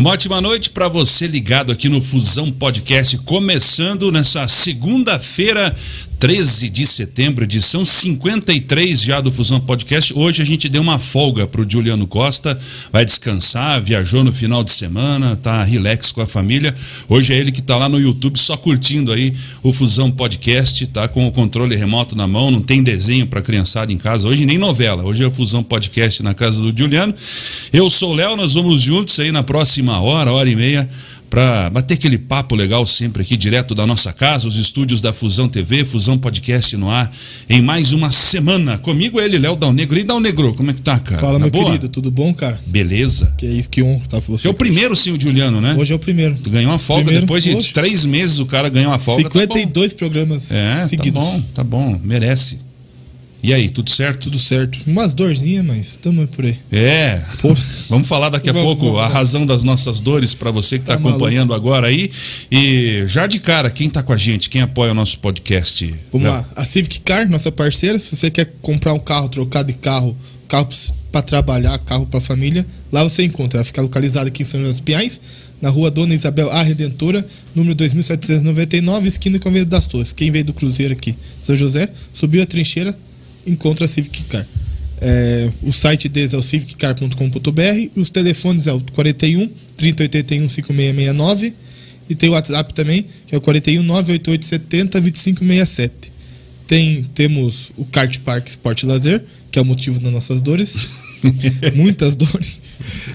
Uma ótima noite para você ligado aqui no Fusão Podcast, começando nessa segunda-feira, 13 de setembro, edição 53 já do Fusão Podcast. Hoje a gente deu uma folga pro Juliano Costa, vai descansar, viajou no final de semana, tá relax com a família. Hoje é ele que tá lá no YouTube só curtindo aí o Fusão Podcast, tá com o controle remoto na mão, não tem desenho para criançada em casa. Hoje nem novela, hoje é o Fusão Podcast na casa do Juliano. Eu sou o Léo, nós vamos juntos aí na próxima hora, hora e meia para bater aquele papo legal sempre aqui direto da nossa casa, os estúdios da Fusão TV, Fusão Podcast no ar, em mais uma semana. Comigo é ele, Léo Dal Negro. E Dal Negro, como é que tá, cara? Fala, Na meu boa? querido, tudo bom, cara? Beleza. Que isso, que honra estar com você. É o primeiro, sim, o Juliano, né? Hoje é o primeiro. Tu ganhou uma folga Primeiro, depois de hoje. três meses o cara ganhou uma folga. 52 programas Tá bom. É, seguidos. tá bom, tá bom, merece. E aí, tudo certo? Tudo certo. Umas dorzinhas, mas estamos por aí. É. Pô. Vamos falar daqui a Vamos, pouco vamos, a vamos. razão das nossas dores para você que está Tá maluco. acompanhando agora aí. E já de cara, quem tá com a gente, quem apoia o nosso podcast? Vamos Léo? lá. A Civic Car, nossa parceira, se você quer comprar um carro, trocar de carro, carro para trabalhar, carro para família, lá você encontra. Ela fica localizada aqui em São José dos Pinhais, na rua Dona Isabel A Redentora, número 2799, esquina com a Avenida das Torres. Quem veio do Cruzeiro aqui, São José, subiu a trincheira, encontra a Civic Car. É, o site deles é o civiccar.com.br, os telefones é o 41 3081 5669 e tem o WhatsApp também, que é o 41 988 70 2567. Tem, temos o Kart Park Sport Lazer, que é o motivo das nossas dores. Muitas dores.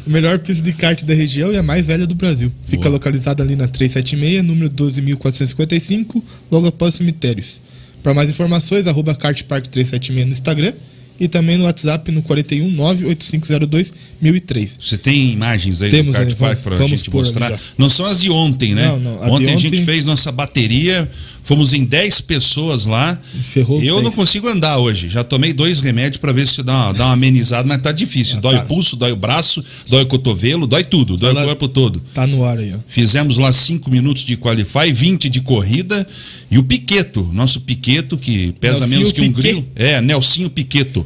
A melhor pista de kart da região e a mais velha do Brasil. Fica Boa. localizada ali na 376, número 12.455, logo após os cemitérios. Para mais informações, arroba kartpark376 no Instagram e também no WhatsApp no 41 98502 1003. Você tem imagens aí Temos do Kart aí, Park para a gente mostrar? Não são as de ontem, né? Não, não, a de ontem a gente ontem- fez nossa bateria, fomos em 10 pessoas lá. Ferrou Eu não 10. consigo andar hoje. Já tomei dois remédios para ver se dá uma, dá uma amenizada, mas tá difícil. Ah, dói tá. o pulso, dói o braço, dói o cotovelo, dói tudo, dói Ela- o corpo todo. Tá no ar aí, ó. Fizemos lá 5 minutos de qualify, 20 de corrida. E o Piqueto, nosso Piqueto, que pesa Nelsinho menos que um grilo. É, Nelsinho Piqueto.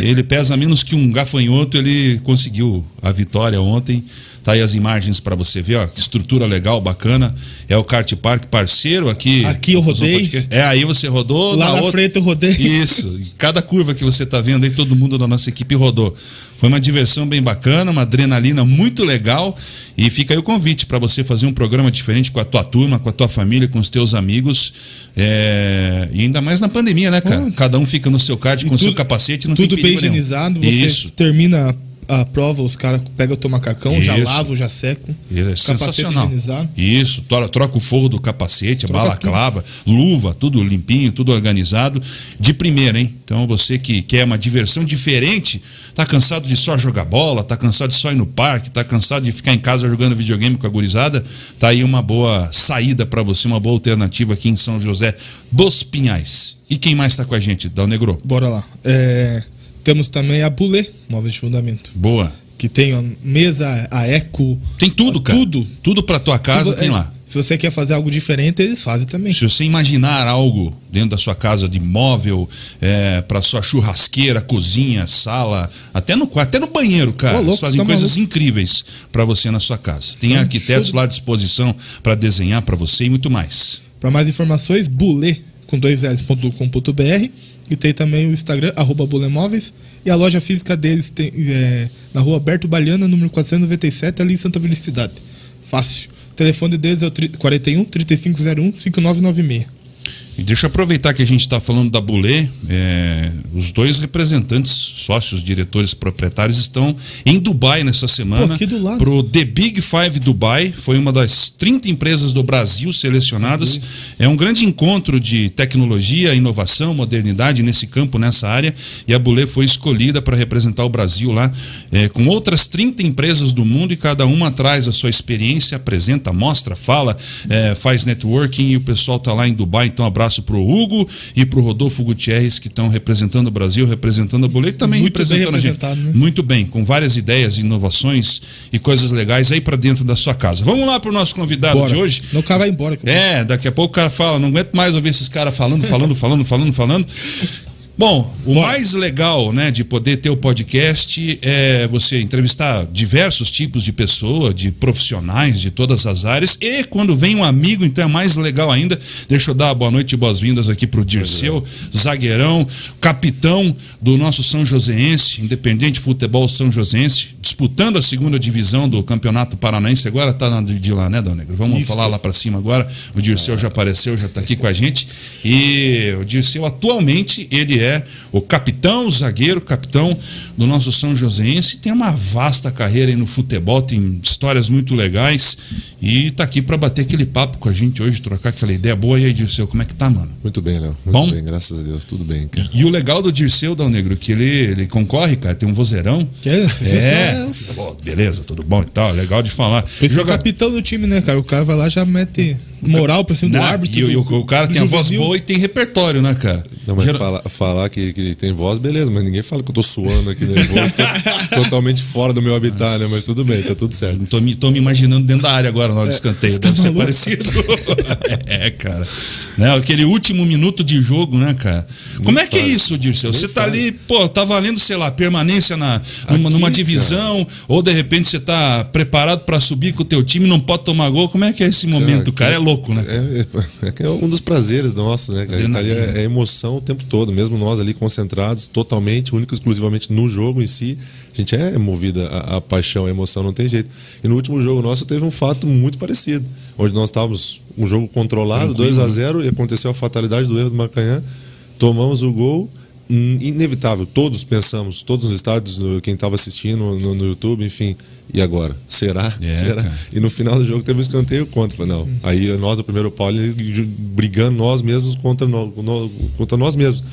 Ele pesa menos que um gafanhoto, ele conseguiu a vitória ontem. Tá aí as imagens para você ver, ó. Que estrutura legal, bacana. É o Kart Park parceiro aqui. Aqui eu rodei. É, aí você rodou. Lá na outra- frente eu rodei. Isso. Cada curva que você tá vendo aí, todo mundo da nossa equipe rodou. Foi uma diversão bem bacana, uma adrenalina muito legal. E fica aí o convite para você fazer um programa diferente com a tua turma, com a tua família, com os teus amigos. É, E ainda mais na pandemia, né, cara? Ah. Cada um fica no seu kart com o seu tudo- capacete, não tudo tem bem perigo nenhum. higienizado. Você Isso. termina a prova, os caras pegam o teu macacão, já Isso. lavam, já secam. É Capacete sensacional. Isso, tro- troca o forro do capacete, a Troca balaclava, luva, tudo limpinho, tudo organizado. De primeira, hein? Então você que quer uma diversão diferente, tá cansado de só jogar bola, tá cansado de só ir no parque, tá cansado de ficar em casa jogando videogame com a gurizada, tá aí uma boa saída para você, uma boa alternativa aqui em São José dos Pinhais. E quem mais tá com a gente, Dal Negro? Bora lá. É, temos também a Bulê, móveis de fundamento. Boa. Que tem a mesa, a Eco. Tem tudo, cara. Tudo. Tudo para tua casa vo- tem é, lá. Se você quer fazer algo diferente, eles fazem também. Se você imaginar algo dentro da sua casa de móvel, é, para sua churrasqueira, cozinha, sala, até no quarto, até no banheiro, cara. Ô, louco, Eles fazem tá coisas maluco. incríveis para você na sua casa. Tem Então, arquitetos show lá à disposição para desenhar para você e muito mais. Para mais informações, bulê com dois L's.com.br e tem também o Instagram, arroba bulemóveis. E a loja física deles tem é, na rua Alberto Baliana, número 497, ali em Santa Felicidade. Fácil. O telefone deles é o tri- 41 3501 5996. E deixa eu aproveitar que a gente está falando da Bulê. é, os dois representantes, sócios, diretores, proprietários estão em Dubai nessa semana. Pô, do lado. Pro The Big Five Dubai. Foi uma das 30 empresas do Brasil selecionadas. É um grande encontro de tecnologia, inovação, modernidade nesse campo, nessa área. E a Bulê foi escolhida para representar o Brasil lá, é, com outras 30 empresas do mundo e cada uma traz a sua experiência, apresenta, mostra, fala, é, faz networking e o pessoal tá lá em Dubai. Então, abraço pro Hugo e pro Rodolfo Gutierrez, que estão representando o Brasil, representando a e também Muito representando a gente. né? Muito bem, com várias ideias, inovações e coisas legais aí para dentro da sua casa. Vamos lá pro nosso convidado Bora. de hoje. Não, o cara vai embora. É, daqui a pouco o cara fala, não aguento mais ouvir esses caras falando, falando, falando, falando, falando. Bom, o Bora. mais legal, né, de poder ter o podcast é você entrevistar diversos tipos de pessoa, de profissionais de todas as áreas. E quando vem um amigo, então é mais legal ainda. Deixa eu dar boa noite e boas-vindas aqui pro Dirceu, zagueirão, capitão do nosso São Joséense, Independente Futebol São Joséense, disputando a segunda divisão do Campeonato Paranaense. Agora tá de lá, né, Dal Negro? Vamos Isso. falar lá para cima agora. O Dirceu já apareceu, já tá aqui com a gente. E o Dirceu atualmente ele é o capitão, o zagueiro, capitão do nosso São Joséense. Tem uma vasta carreira aí no futebol, tem histórias muito legais e tá aqui para bater aquele papo com a gente hoje, trocar aquela ideia boa. E aí, Dirceu, como é que tá, mano? Muito bem, Léo. Muito Bom? bem, graças a Deus, tudo bem, cara. E o legal do Dirceu, Dal Negro, que ele, ele concorre, cara, tem um vozeirão. Que é? É. beleza, tudo bom e tal, legal de falar. Joga... é o capitão do time, né, cara? O cara vai lá já mete moral pra cima do árbitro. E, do, o, o cara tem a voz boa e tem repertório, né, cara? Não, mas Geral... falar, falar que, que tem voz, beleza, mas ninguém fala que eu tô suando aqui nervoso. tô, totalmente fora do meu habitat, né? Mas tudo bem, tá tudo certo. Tô me, tô me imaginando dentro da área agora na hora do é, escanteio. Deve tá ser parecido. é, cara. Né? Aquele último minuto de jogo, né, cara? Muito Como é que é isso, Dirceu? Você tá ali, pô, tá valendo, sei lá, permanência na, numa, aqui, numa divisão, cara. ou de repente você tá preparado para subir com o teu time, não pode tomar gol. Como é que é esse momento, cara? cara? É louco, né? É, é, é, um dos prazeres nossos, né? É, é emoção o tempo todo, mesmo nós ali concentrados totalmente, único exclusivamente no jogo em si. A gente é movida a, a paixão, a emoção, não tem jeito. E no último jogo nosso teve um fato muito parecido, onde nós estávamos um jogo controlado, 2 a 0 né? e aconteceu a fatalidade do erro do Macanhã. Tomamos o gol inevitável. Todos pensamos, todos os estádios, quem estava assistindo no, no, YouTube, enfim. E agora? Será? É, Será? E no final do jogo teve um escanteio contra. Não. Aí nós, do primeiro Paulo, brigando nós mesmos contra, nós, contra nós mesmos.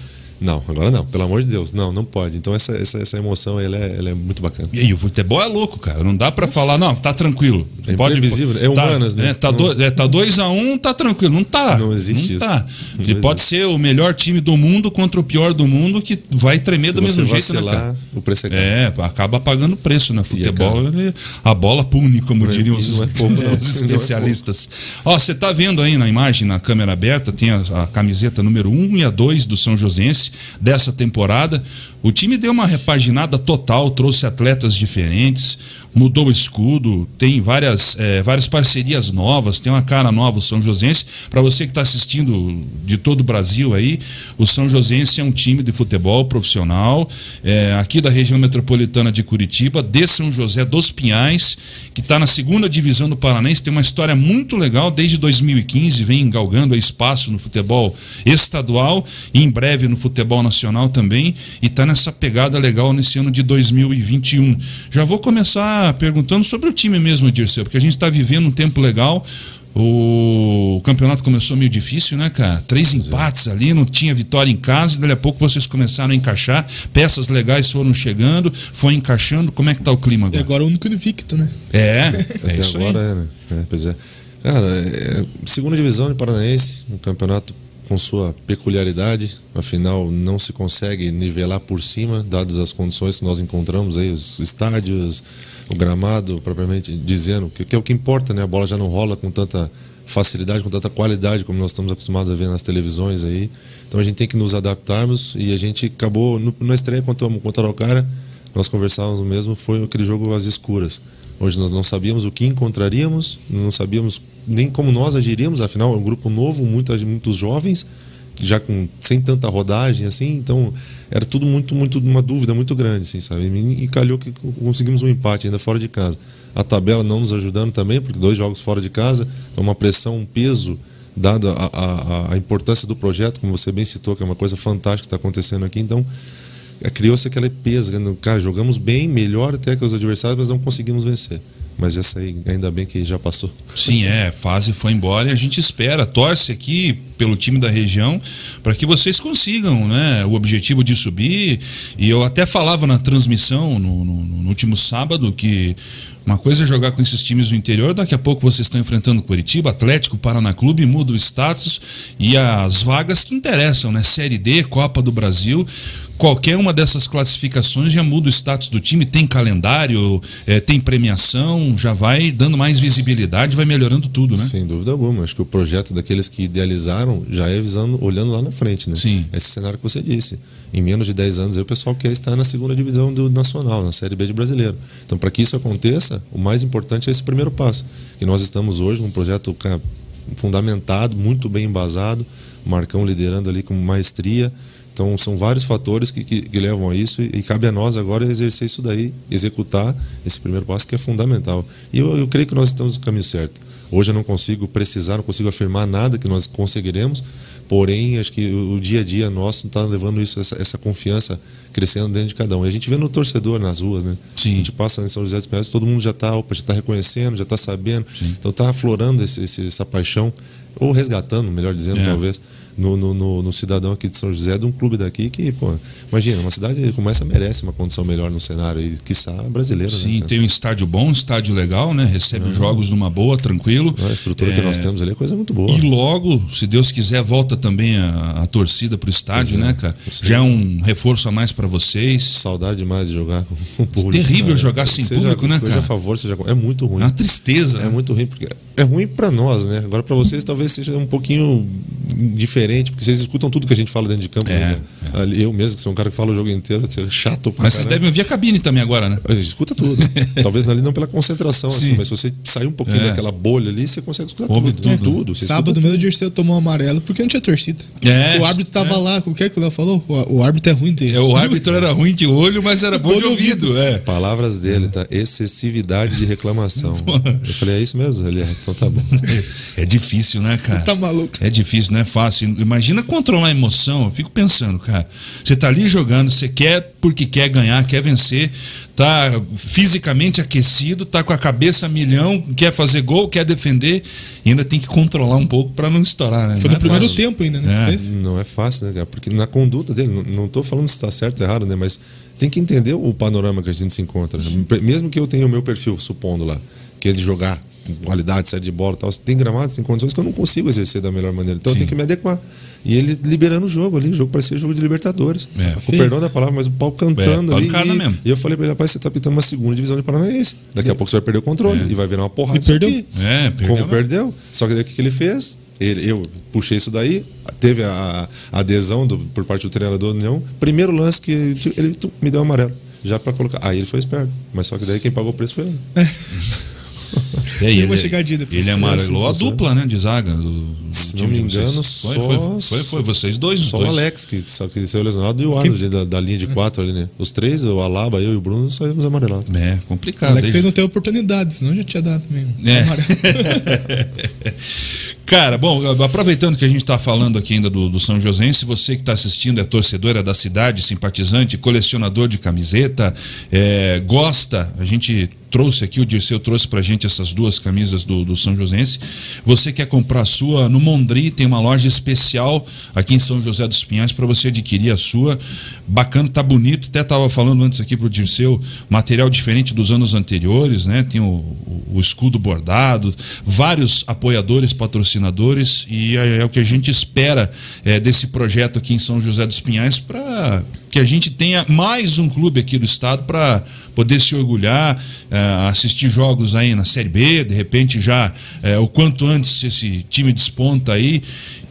Não, agora não, pelo amor de Deus. Não, não pode. Então essa, essa, essa emoção ela é, ela é muito bacana. E aí, o futebol é louco, cara. Não dá para falar, não, tá tranquilo. É pode, imprevisível, é humanas, tá, né? É, tá 2 é, tá dois a 1 um, tá tranquilo. Não tá. Não existe não isso. Tá. Não e pode ser o melhor time do mundo contra o pior do mundo que vai tremer Se do mesmo jeito, né, cara? O preço é caro. É, acaba pagando preço, né? É futebol, é a bola pune, como não diriam os, é pouco, os especialistas. Ó, você tá vendo aí na imagem, na câmera aberta, tem a, a camiseta número 1 um e a 2 do São Josense dessa temporada. O time deu uma repaginada total, trouxe atletas diferentes, mudou o escudo, tem várias, é, várias parcerias novas, tem uma cara nova o São Josense. Para você que está assistindo de todo o Brasil aí, o São Josense é um time de futebol profissional, é, aqui da região metropolitana de Curitiba, de São José dos Pinhais, que está na segunda divisão do Paranense, tem uma história muito legal, desde 2015 vem galgando espaço no futebol estadual e em breve no futebol nacional também, e está nessa pegada legal nesse ano de 2021. Já vou começar perguntando sobre o time mesmo, Dirceu, porque a gente está vivendo um tempo legal. O campeonato começou meio difícil, né, cara? Três empates ali, não tinha vitória em casa, e dali a pouco vocês começaram a encaixar, peças legais foram chegando, foi encaixando. Como é que tá o clima agora? E agora o único invicto, né? É, é Até isso agora aí. é, né? É, pois é. Cara, é, segunda divisão de Paranaense, um campeonato com sua peculiaridade, afinal não se consegue nivelar por cima, dadas as condições que nós encontramos aí, os estádios, o gramado, propriamente dizendo, que, que é o que importa, né? A bola já não rola com tanta facilidade, com tanta qualidade como nós estamos acostumados a ver nas televisões aí. Então a gente tem que nos adaptarmos e a gente acabou no, na estreia contra, contra o cara, nós conversávamos mesmo, foi aquele jogo às escuras. Hoje nós não sabíamos o que encontraríamos, não sabíamos nem como nós agiríamos, afinal é um grupo novo, muitos, muitos jovens, já com sem tanta rodagem assim, então era tudo muito muito uma dúvida muito grande, assim, sabe? E, calhou que conseguimos um empate ainda fora de casa. A tabela não nos ajudando também, porque dois jogos fora de casa, então uma pressão, um peso dado a, a, importância do projeto, como você bem citou, que é uma coisa fantástica que está acontecendo aqui, então criou-se aquele peso, cara, jogamos bem, melhor até que os adversários, mas não conseguimos vencer. Mas essa aí, ainda bem que já passou. Sim, é, fase foi embora e a gente espera, torce aqui pelo time da região para que vocês consigam né, o objetivo de subir. E eu até falava na transmissão no, no, no último sábado que Uma coisa é jogar com esses times do interior, daqui a pouco vocês estão enfrentando Curitiba, Atlético, Paraná Clube, muda o status e as vagas que interessam, né? Série D, Copa do Brasil. Qualquer uma dessas classificações já muda o status do time, tem calendário, é, tem premiação, já vai dando mais visibilidade, vai melhorando tudo, né? Sem dúvida alguma. Acho que o projeto daqueles que idealizaram já é visando, olhando lá na frente, né? Sim. Esse cenário que você disse. Em menos de 10 anos, aí, o pessoal quer estar na segunda divisão do Nacional, na Série B de Brasileiro. Então, para que isso aconteça, o mais importante é esse primeiro passo. E nós estamos hoje num projeto fundamentado, muito bem embasado, Marcão liderando ali com maestria. Então, são vários fatores que, que, que levam a isso e, e, cabe a nós agora exercer isso daí, executar esse primeiro passo que é fundamental. E eu, eu creio que nós estamos no caminho certo. Hoje eu não consigo precisar, não consigo afirmar nada que nós conseguiremos, porém, acho que o, dia a dia nosso está levando isso, essa, essa, confiança crescendo dentro de cada um. E a gente vê no torcedor nas ruas, né? Sim. A gente passa em São José dos Pinhais, todo mundo já está tá reconhecendo, já está sabendo. Sim. Então está aflorando esse, esse, essa paixão, ou resgatando, melhor dizendo, É. talvez no, no, no, no, cidadão aqui de São José, de um clube daqui que, pô, imagina, uma cidade como essa merece uma condição melhor no cenário, e quiçá brasileira. Sim, né, tem um estádio bom, um estádio legal, né? Recebe uhum. jogos numa boa, tranquilo. A estrutura é... que nós temos ali é coisa muito boa. E logo, se Deus quiser, volta também a, a torcida pro estádio, né, cara? Já é um reforço a mais para vocês. Saudade demais de jogar com o público. Terrível cara. jogar sem seja, público, né, cara? a favor, seja É muito ruim. É uma tristeza. É muito ruim, porque é ruim para nós, né? Agora para vocês talvez seja um pouquinho diferente, porque vocês escutam tudo que a gente fala dentro de campo. É, né? é. Ali, eu mesmo, que sou um cara que fala o jogo inteiro, é chato pra Mas vocês devem ouvir a cabine também agora, né? A gente escuta tudo. Talvez ali não pela concentração, Sim. assim, mas se você sair um pouquinho É. daquela bolha ali, você consegue escutar Ouve tudo. tudo. tudo. Você Sábado escuta mesmo o Dirceu tomou um amarelo porque não tinha torcida. É, o árbitro estava é. lá, o que é que o Léo falou? O, o árbitro é ruim dele. É, o árbitro era ruim de olho, mas era bom de ouvido. É. Palavras dele, tá? Excessividade de reclamação. Eu falei, é isso mesmo? Ele é, então tá bom. É difícil, né, cara? Tá maluco. É difícil, não é fácil. Imagina controlar a emoção. Eu fico pensando, cara. Você tá ali jogando, você quer porque quer ganhar, quer vencer, tá fisicamente aquecido, tá com a cabeça a milhão, quer fazer gol, quer defender, e ainda tem que controlar um pouco para não estourar, né? Foi Não no é primeiro fácil. tempo ainda, né? É. Não é fácil, né, cara? Porque na conduta dele, não- estou falando se está certo ou errado, né? Mas tem que entender o panorama que a gente se encontra. né? Mesmo que eu tenha o meu perfil, supondo lá, que é de jogar com qualidade, sair de bola e tal, tem gramados, tem condições que eu não consigo exercer da melhor maneira. Então Sim. eu tenho que me adequar. E ele liberando o jogo ali, o jogo parecia jogo de Libertadores. É. Com perdão da palavra, mas o pau cantando É, ali. E, mesmo. e eu falei pra ele, rapaz, você tá pitando uma segunda divisão de Paranaense. Daqui a pouco você vai perder o controle e vai virar uma porrada. E perdeu. aqui. É, perdeu Como mesmo. perdeu. Só que daí o que, ele fez? Ele, eu puxei isso daí, teve a, a adesão do- por parte do treinador do União. Primeiro lance que, que ele me deu amarelo. Já pra colocar. Aí ele foi esperto. Mas só que daí quem pagou o preço foi ele. É, Deu ele, uma chegadinha depois. ele amarelou a Assim, dupla, né, de zaga. Do, do Se time não me engano, foi, só- foi, foi, foi, vocês dois, Só dois. o Alex, que, só que saiu lesionado, e o Arnold da, da linha de quatro ali, né? Os três, o Alaba, eu e o Bruno, saímos amarelados. É, O complicado. Alex aí. não teve oportunidade, senão já tinha dado mesmo. É. Cara, bom, aproveitando que a gente está falando aqui ainda do, do São Joséense, você que está assistindo é torcedor é da cidade, simpatizante, colecionador de camiseta, é, gosta, a gente trouxe aqui, o Dirceu trouxe pra gente essas duas camisas do, do São Joséense. Você quer comprar a sua, no Mondri tem uma loja especial aqui em São José dos Pinhais para você adquirir a sua. Bacana, tá bonito, até tava falando antes aqui pro Dirceu, material diferente dos anos anteriores, né? Tem o, o- o escudo bordado, vários apoiadores, patrocinadores e é, é o que a gente espera é, desse projeto aqui em São José dos Pinhais para que a gente tenha mais um clube aqui do estado para poder se orgulhar, eh, assistir jogos aí na Série B, de repente já eh, o quanto antes esse time desponta aí.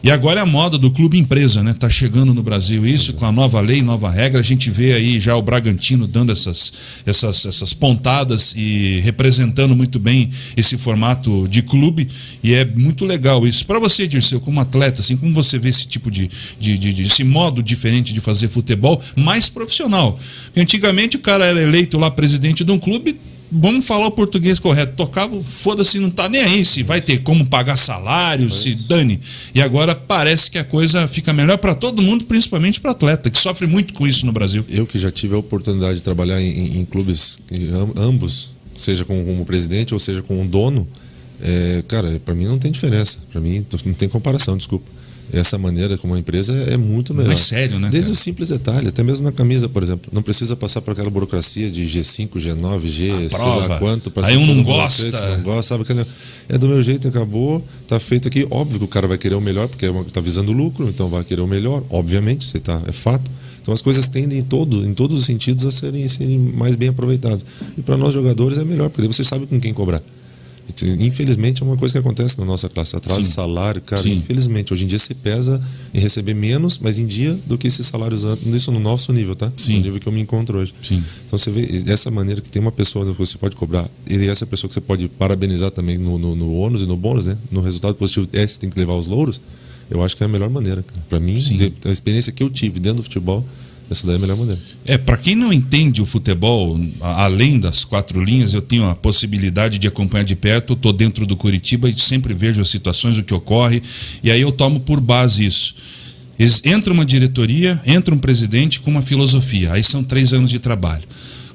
E agora é a moda do clube empresa, né? Tá chegando no Brasil isso com a nova lei, nova regra. A gente vê aí já o Bragantino dando essas, essas, essas pontadas e representando muito bem esse formato de clube. E é muito legal isso. Para você, Dirceu, como atleta, assim, como você vê esse tipo de, de, de, de- esse modo diferente de fazer futebol mais profissional? Porque antigamente o cara era eleito lá presidente de um clube. Vamos falar o português correto. Tocava, foda-se, não tá nem aí se vai ter como pagar salário, se dane. E agora parece que a coisa fica melhor para todo mundo, principalmente para atleta, que sofre muito com isso no Brasil. Eu que já tive a oportunidade de trabalhar em, em- clubes, em am- ambos, seja como, como presidente ou seja como dono, é, cara, para mim não tem diferença. Para mim não tem comparação, desculpa. Essa maneira como uma empresa é muito melhor. Mais sério, né? Desde cara? o simples detalhe, até mesmo na camisa, por exemplo. Não precisa passar por aquela burocracia de G5, G9, G, A sei prova. lá quanto. Aí um não gosta. se não gosta, sabe? É do meu jeito, acabou, tá feito aqui. Óbvio que o cara vai querer o melhor, porque é tá visando lucro, então vai querer o melhor, obviamente, você tá, é fato. Então as coisas tendem em, todo, em todos os sentidos a serem, serem mais bem aproveitadas. E para nós jogadores é melhor, porque daí você sabe com quem cobrar. Infelizmente é uma coisa que acontece na nossa classe. Atraso de salário, cara. Sim. Infelizmente, hoje em dia se pesa em receber menos, mas em dia do que esses salários antes. Isso no nosso nível, tá? Sim. No nível que eu me encontro hoje. Sim. Então você vê dessa maneira que tem uma pessoa que você pode cobrar, e essa pessoa que você pode parabenizar também no, no, no ônus e no bônus, né? No resultado positivo, esse tem que levar os louros. Eu acho que é a melhor maneira. Para mim, de- a experiência que eu tive dentro do futebol, essa daí é a melhor maneira. É, para quem não entende o futebol, além das quatro linhas, eu tenho a possibilidade de acompanhar de perto, tô dentro do Curitiba e sempre vejo as situações, o que ocorre, e aí eu tomo por base isso. Entra uma diretoria, entra um presidente com uma filosofia, aí são três anos de trabalho.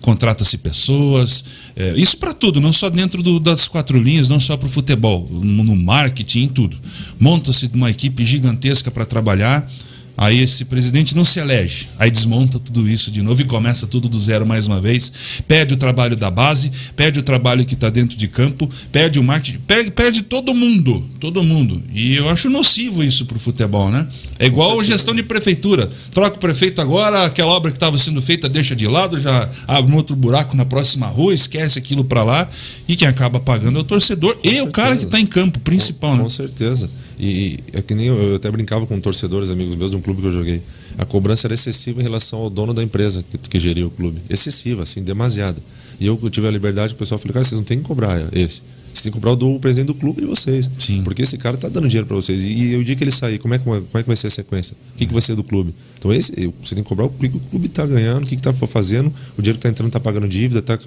Contrata-se pessoas, é, isso para tudo, não só dentro do- das quatro linhas, não só para o futebol, no marketing, em tudo. Monta-se uma equipe gigantesca para trabalhar, Aí esse presidente não se elege, aí desmonta tudo isso de novo e começa tudo do zero mais uma vez, perde o trabalho da base, perde o trabalho que está dentro de campo, perde o marketing, perde, perde todo mundo, todo mundo. E eu acho nocivo isso pro futebol, né? É igual gestão de prefeitura. Troca o prefeito agora, aquela obra que estava sendo feita deixa de lado, já abre um outro buraco na próxima rua, esquece aquilo para lá e quem acaba pagando é o torcedor e o cara que está em campo, principal, com, né? com certeza. E, é que nem eu, eu até brincava com torcedores, amigos meus de um clube que eu joguei. A cobrança era excessiva em relação ao dono da empresa que, que geria o clube. Excessiva, assim, demasiada. E eu tive a liberdade, o pessoal falou, cara, vocês não tem que cobrar esse. Vocês têm que cobrar o do presidente do clube de vocês. Sim. Porque esse cara tá dando dinheiro para vocês. E, e o dia que ele sair, como é que, como é que vai ser a sequência? O que, que vai ser do clube? Então esse, você tem que cobrar o que que o clube está ganhando, o que está fazendo, o dinheiro que está entrando está pagando dívida, está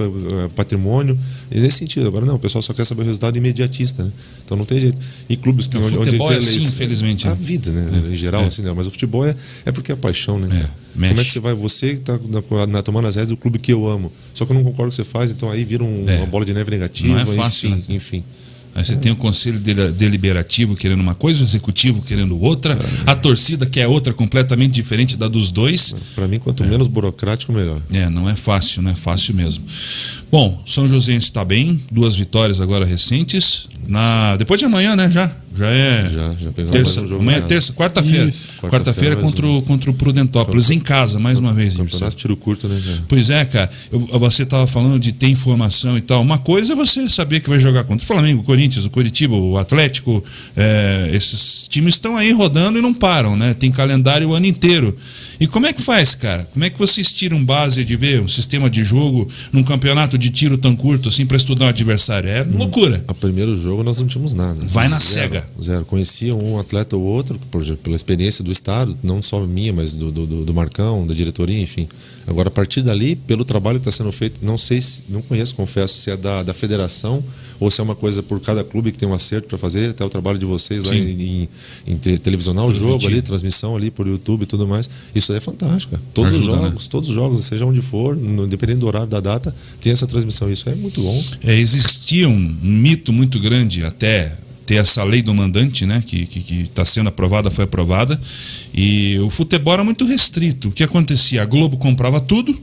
patrimônio. E nesse sentido. Agora não, o pessoal só quer saber o resultado imediatista, né? Então não tem jeito. E clubes que O onde, futebol onde é assim, infelizmente, A né? vida, né? Em geral, é. assim, não. Mas o futebol é, é porque é paixão, né? mexe. Como é que você vai, você que está na, na, tomando as rédeas do clube que eu amo, só que eu não concordo com o que você faz, então aí vira um- É. uma bola de neve negativa, Não é fácil, enfim, né? Enfim. Aí você tem o conselho deliberativo querendo uma coisa, o executivo querendo outra, a torcida quer outra completamente diferente da dos dois. Para mim, quanto menos burocrático, melhor. É, não é fácil, não é fácil mesmo. Bom, São Joséense está bem, duas vitórias agora recentes. Na depois de amanhã, né? Já, já é. Já, já terça, um amanhã é terça, quarta-feira. Quarta-feira contra, o, contra o Prudentópolis em casa, mais uma vez. Campeonato tiro curto, né? cara? Pois é, cara. Eu- você estava falando de ter informação e tal. Uma coisa é você saber que vai jogar contra o Flamengo, o Corinthians, o Curitiba, o Atlético. é, esses times estão aí rodando e não param, né? Tem calendário o ano inteiro. E como é que faz, cara? Como é que vocês tiram base de ver um sistema de jogo num campeonato de tiro tão curto assim para estudar o adversário? É loucura. A primeiro jogo nós não tínhamos nada. Vai na Zero, cega. Zero. Conhecia um atleta ou outro, por pela experiência do Estado, não só minha, mas do, do, do- Marcão, da diretoria, enfim. Agora, a partir dali, pelo trabalho que está sendo feito, não sei se, não conheço, confesso, se é da, da federação ou se é uma coisa por cada clube que tem um acerto para fazer, até o trabalho de vocês lá Sim. em, em, em te- televisionar o jogo ali, transmissão ali por YouTube e tudo mais. Isso aí é fantástico. Todos Ajuda, os né? jogos, todos os jogos, seja onde for, no, dependendo do horário da data, tem essa transmissão. Isso é muito bom. É, existia um, um mito muito grande até ter essa lei do mandante, né, que está sendo aprovada, foi aprovada, e o futebol era muito restrito. O que acontecia? A Globo comprava tudo,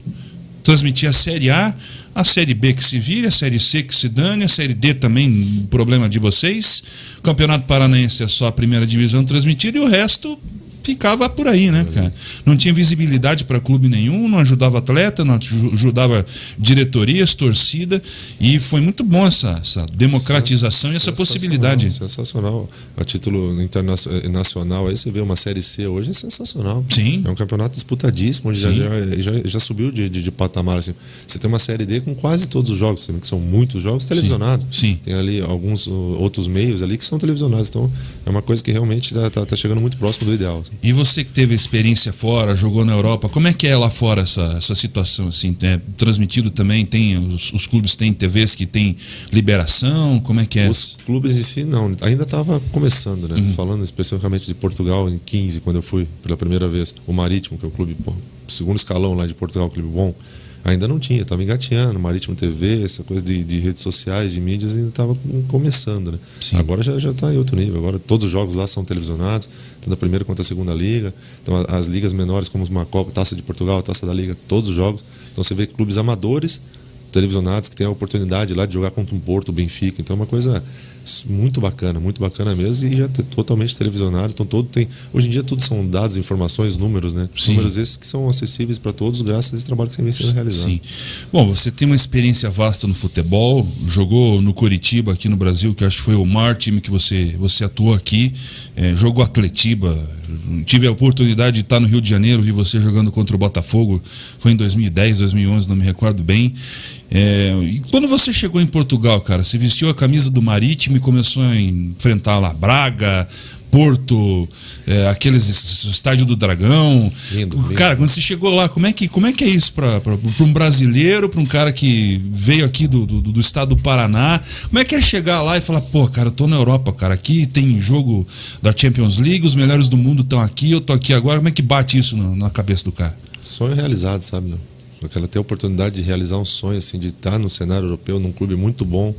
transmitia a Série A, a Série B que se vire, a Série C que se dane, a Série D também, problema de vocês. O Campeonato Paranaense é só a primeira divisão transmitida e o resto ficava por aí, né, cara? Não tinha visibilidade para clube nenhum, não ajudava atleta, não aju- ajudava diretorias, torcida, e foi muito bom essa, essa democratização e essa possibilidade. Sensacional. A título internacional, aí você vê uma Série C hoje, é sensacional. Sim. É um campeonato disputadíssimo, onde já, Sim. já, já, subiu de, de, de patamar. Assim. Você tem uma Série D com quase todos os jogos, que são muitos jogos televisionados. Sim. Tem ali alguns outros meios ali que são televisionados. Então, é uma coisa que realmente está tá, tá chegando muito próximo do ideal. assim. E você que teve experiência fora, jogou na Europa, como é que é lá fora essa, essa situação? Assim, é transmitido também? Tem os, os clubes têm TVs que tem liberação? Como é que é? Os clubes em si, não. Ainda estava começando, né? Uhum. Falando especificamente de Portugal, em 15, quando eu fui pela primeira vez. O Marítimo, que é o clube, pô, segundo escalão lá de Portugal, um clube bom. Ainda não tinha, estava engateando, Marítimo TV, essa coisa de, de redes sociais, de mídias, ainda estava começando, né? Sim. Agora já já está em outro nível. Agora todos os jogos lá são televisionados, tanto a primeira quanto a segunda liga. Então as ligas menores, como uma Copa, Taça de Portugal, Taça da Liga, todos os jogos. Então você vê clubes amadores televisionados que têm a oportunidade lá de jogar contra um Porto, Benfica. Então é uma coisa muito bacana, muito bacana mesmo e já t- totalmente televisionado. Então todo tem, hoje em dia tudo são dados, informações, números, né? Sim. Números esses que são acessíveis para todos graças a esse trabalho que vem sendo realizado. Sim. Bom, você tem uma experiência vasta no futebol, jogou no Curitiba aqui no Brasil, que acho que foi o maior time que você, você atuou aqui, é, jogou Atletiba, tive a oportunidade de estar no Rio de Janeiro, vi você jogando contra o Botafogo, foi em 2010, 2011, não me recordo bem. É, e quando você chegou em Portugal, cara, você vestiu a camisa do Marítimo e começou a enfrentar lá Braga, Porto, é, aqueles estádio do Dragão. Lindo, lindo. Cara, quando você chegou lá, como é que, como é, que é isso para um brasileiro, para um cara que veio aqui do, do, do estado do Paraná? Como é que é chegar lá e falar, pô, cara, eu tô na Europa, cara, aqui tem jogo da Champions League, os melhores do mundo estão aqui, eu tô aqui agora. Como é que bate isso na, na cabeça do cara? Sonho realizado, sabe? Não? Quero ter a oportunidade de realizar um sonho, assim, de estar no cenário europeu, num clube muito bom,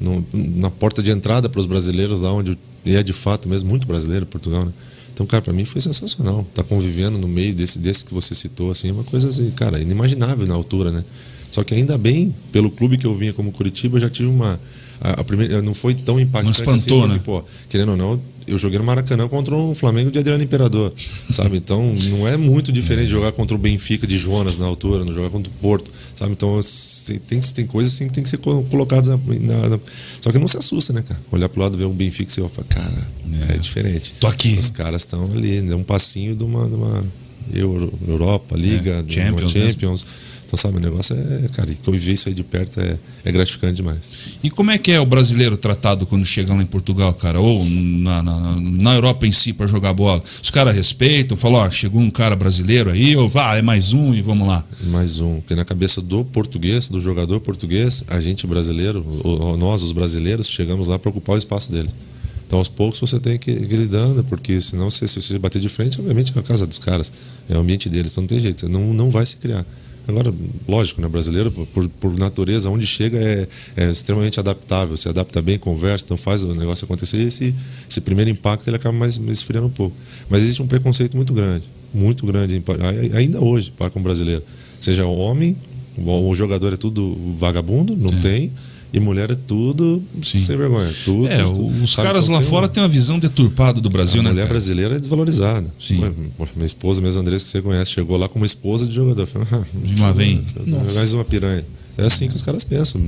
no- na porta de entrada para os brasileiros, lá onde e é de fato mesmo muito brasileiro, Portugal, né? Então, cara, para mim foi sensacional. Estar convivendo no meio desse, desse que você citou, assim, é uma coisa, assim, cara, inimaginável na altura, né? Só que ainda bem, pelo clube que eu vinha como Curitiba, eu já tive uma. A, a primeira, não foi tão impactante Não espantou, assim, né? porque, pô, querendo ou não, eu joguei no Maracanã contra um Flamengo de Adriano Imperador, sabe? Então não é muito diferente de jogar contra o Benfica de Jonas na altura, não jogar contra o Porto, sabe? Então tem, tem coisas assim que tem que ser co- colocadas na, na- na- Só que não se assusta, né, cara? Olhar pro lado ver um Benfica e você fala, cara, é, É. diferente. Tô aqui. Os caras estão ali, é um passinho de uma, de uma Euro- Europa, Liga, É, Champions. Champions. Então, sabe, o negócio é, cara, e conviver isso aí de perto é, é gratificante demais. E como é que é o brasileiro tratado quando chega lá em Portugal, cara? Ou na, na, na Europa em si para jogar bola? Os caras respeitam, falam, ó, chegou um cara brasileiro aí, ou ah, é mais um e vamos lá. Mais um, porque na cabeça do português, do jogador português, a gente brasileiro, ou- nós, os brasileiros, chegamos lá para ocupar o espaço deles. Então, aos poucos, você tem que ir lidando, porque senão, você, se você bater de frente, obviamente é a casa dos caras, é o ambiente deles, então não tem jeito, você não, não vai se criar. Agora, lógico, né, brasileiro, por, por natureza, onde chega é, é extremamente adaptável, se adapta bem, conversa, então faz o negócio acontecer. E esse, esse primeiro impacto ele acaba mais, mais esfriando um pouco. Mas existe um preconceito muito grande, muito grande, ainda hoje, para com o brasileiro. Seja homem, o, o jogador é tudo vagabundo, não tem, e mulher é tudo Sim. sem vergonha. Tudo, É, tudo. os caras lá tem fora têm uma visão deturpada do Brasil, a né? mulher cara? brasileira é desvalorizada. Sim. Ué, Minha esposa mesmo, Andressa, que você conhece, chegou lá como esposa de jogador. Falei, ah, Lá vem. Mais uma piranha. É assim que os caras pensam.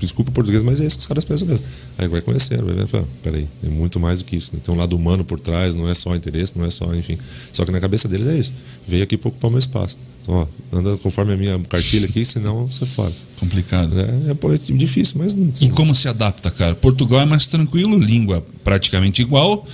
Desculpa o português, mas é isso que os caras pensam mesmo. Aí vai conhecendo, vai fala, peraí, é muito mais do que isso. né? Tem um lado humano por trás, não é só interesse, não é só, enfim. Só que na cabeça deles é isso. Veio aqui para ocupar o meu espaço. Então, ó, anda conforme a minha cartilha aqui, senão você fora. Complicado. É, é, é difícil, mas não- E como se adapta, cara? Portugal é mais tranquilo, língua praticamente igual.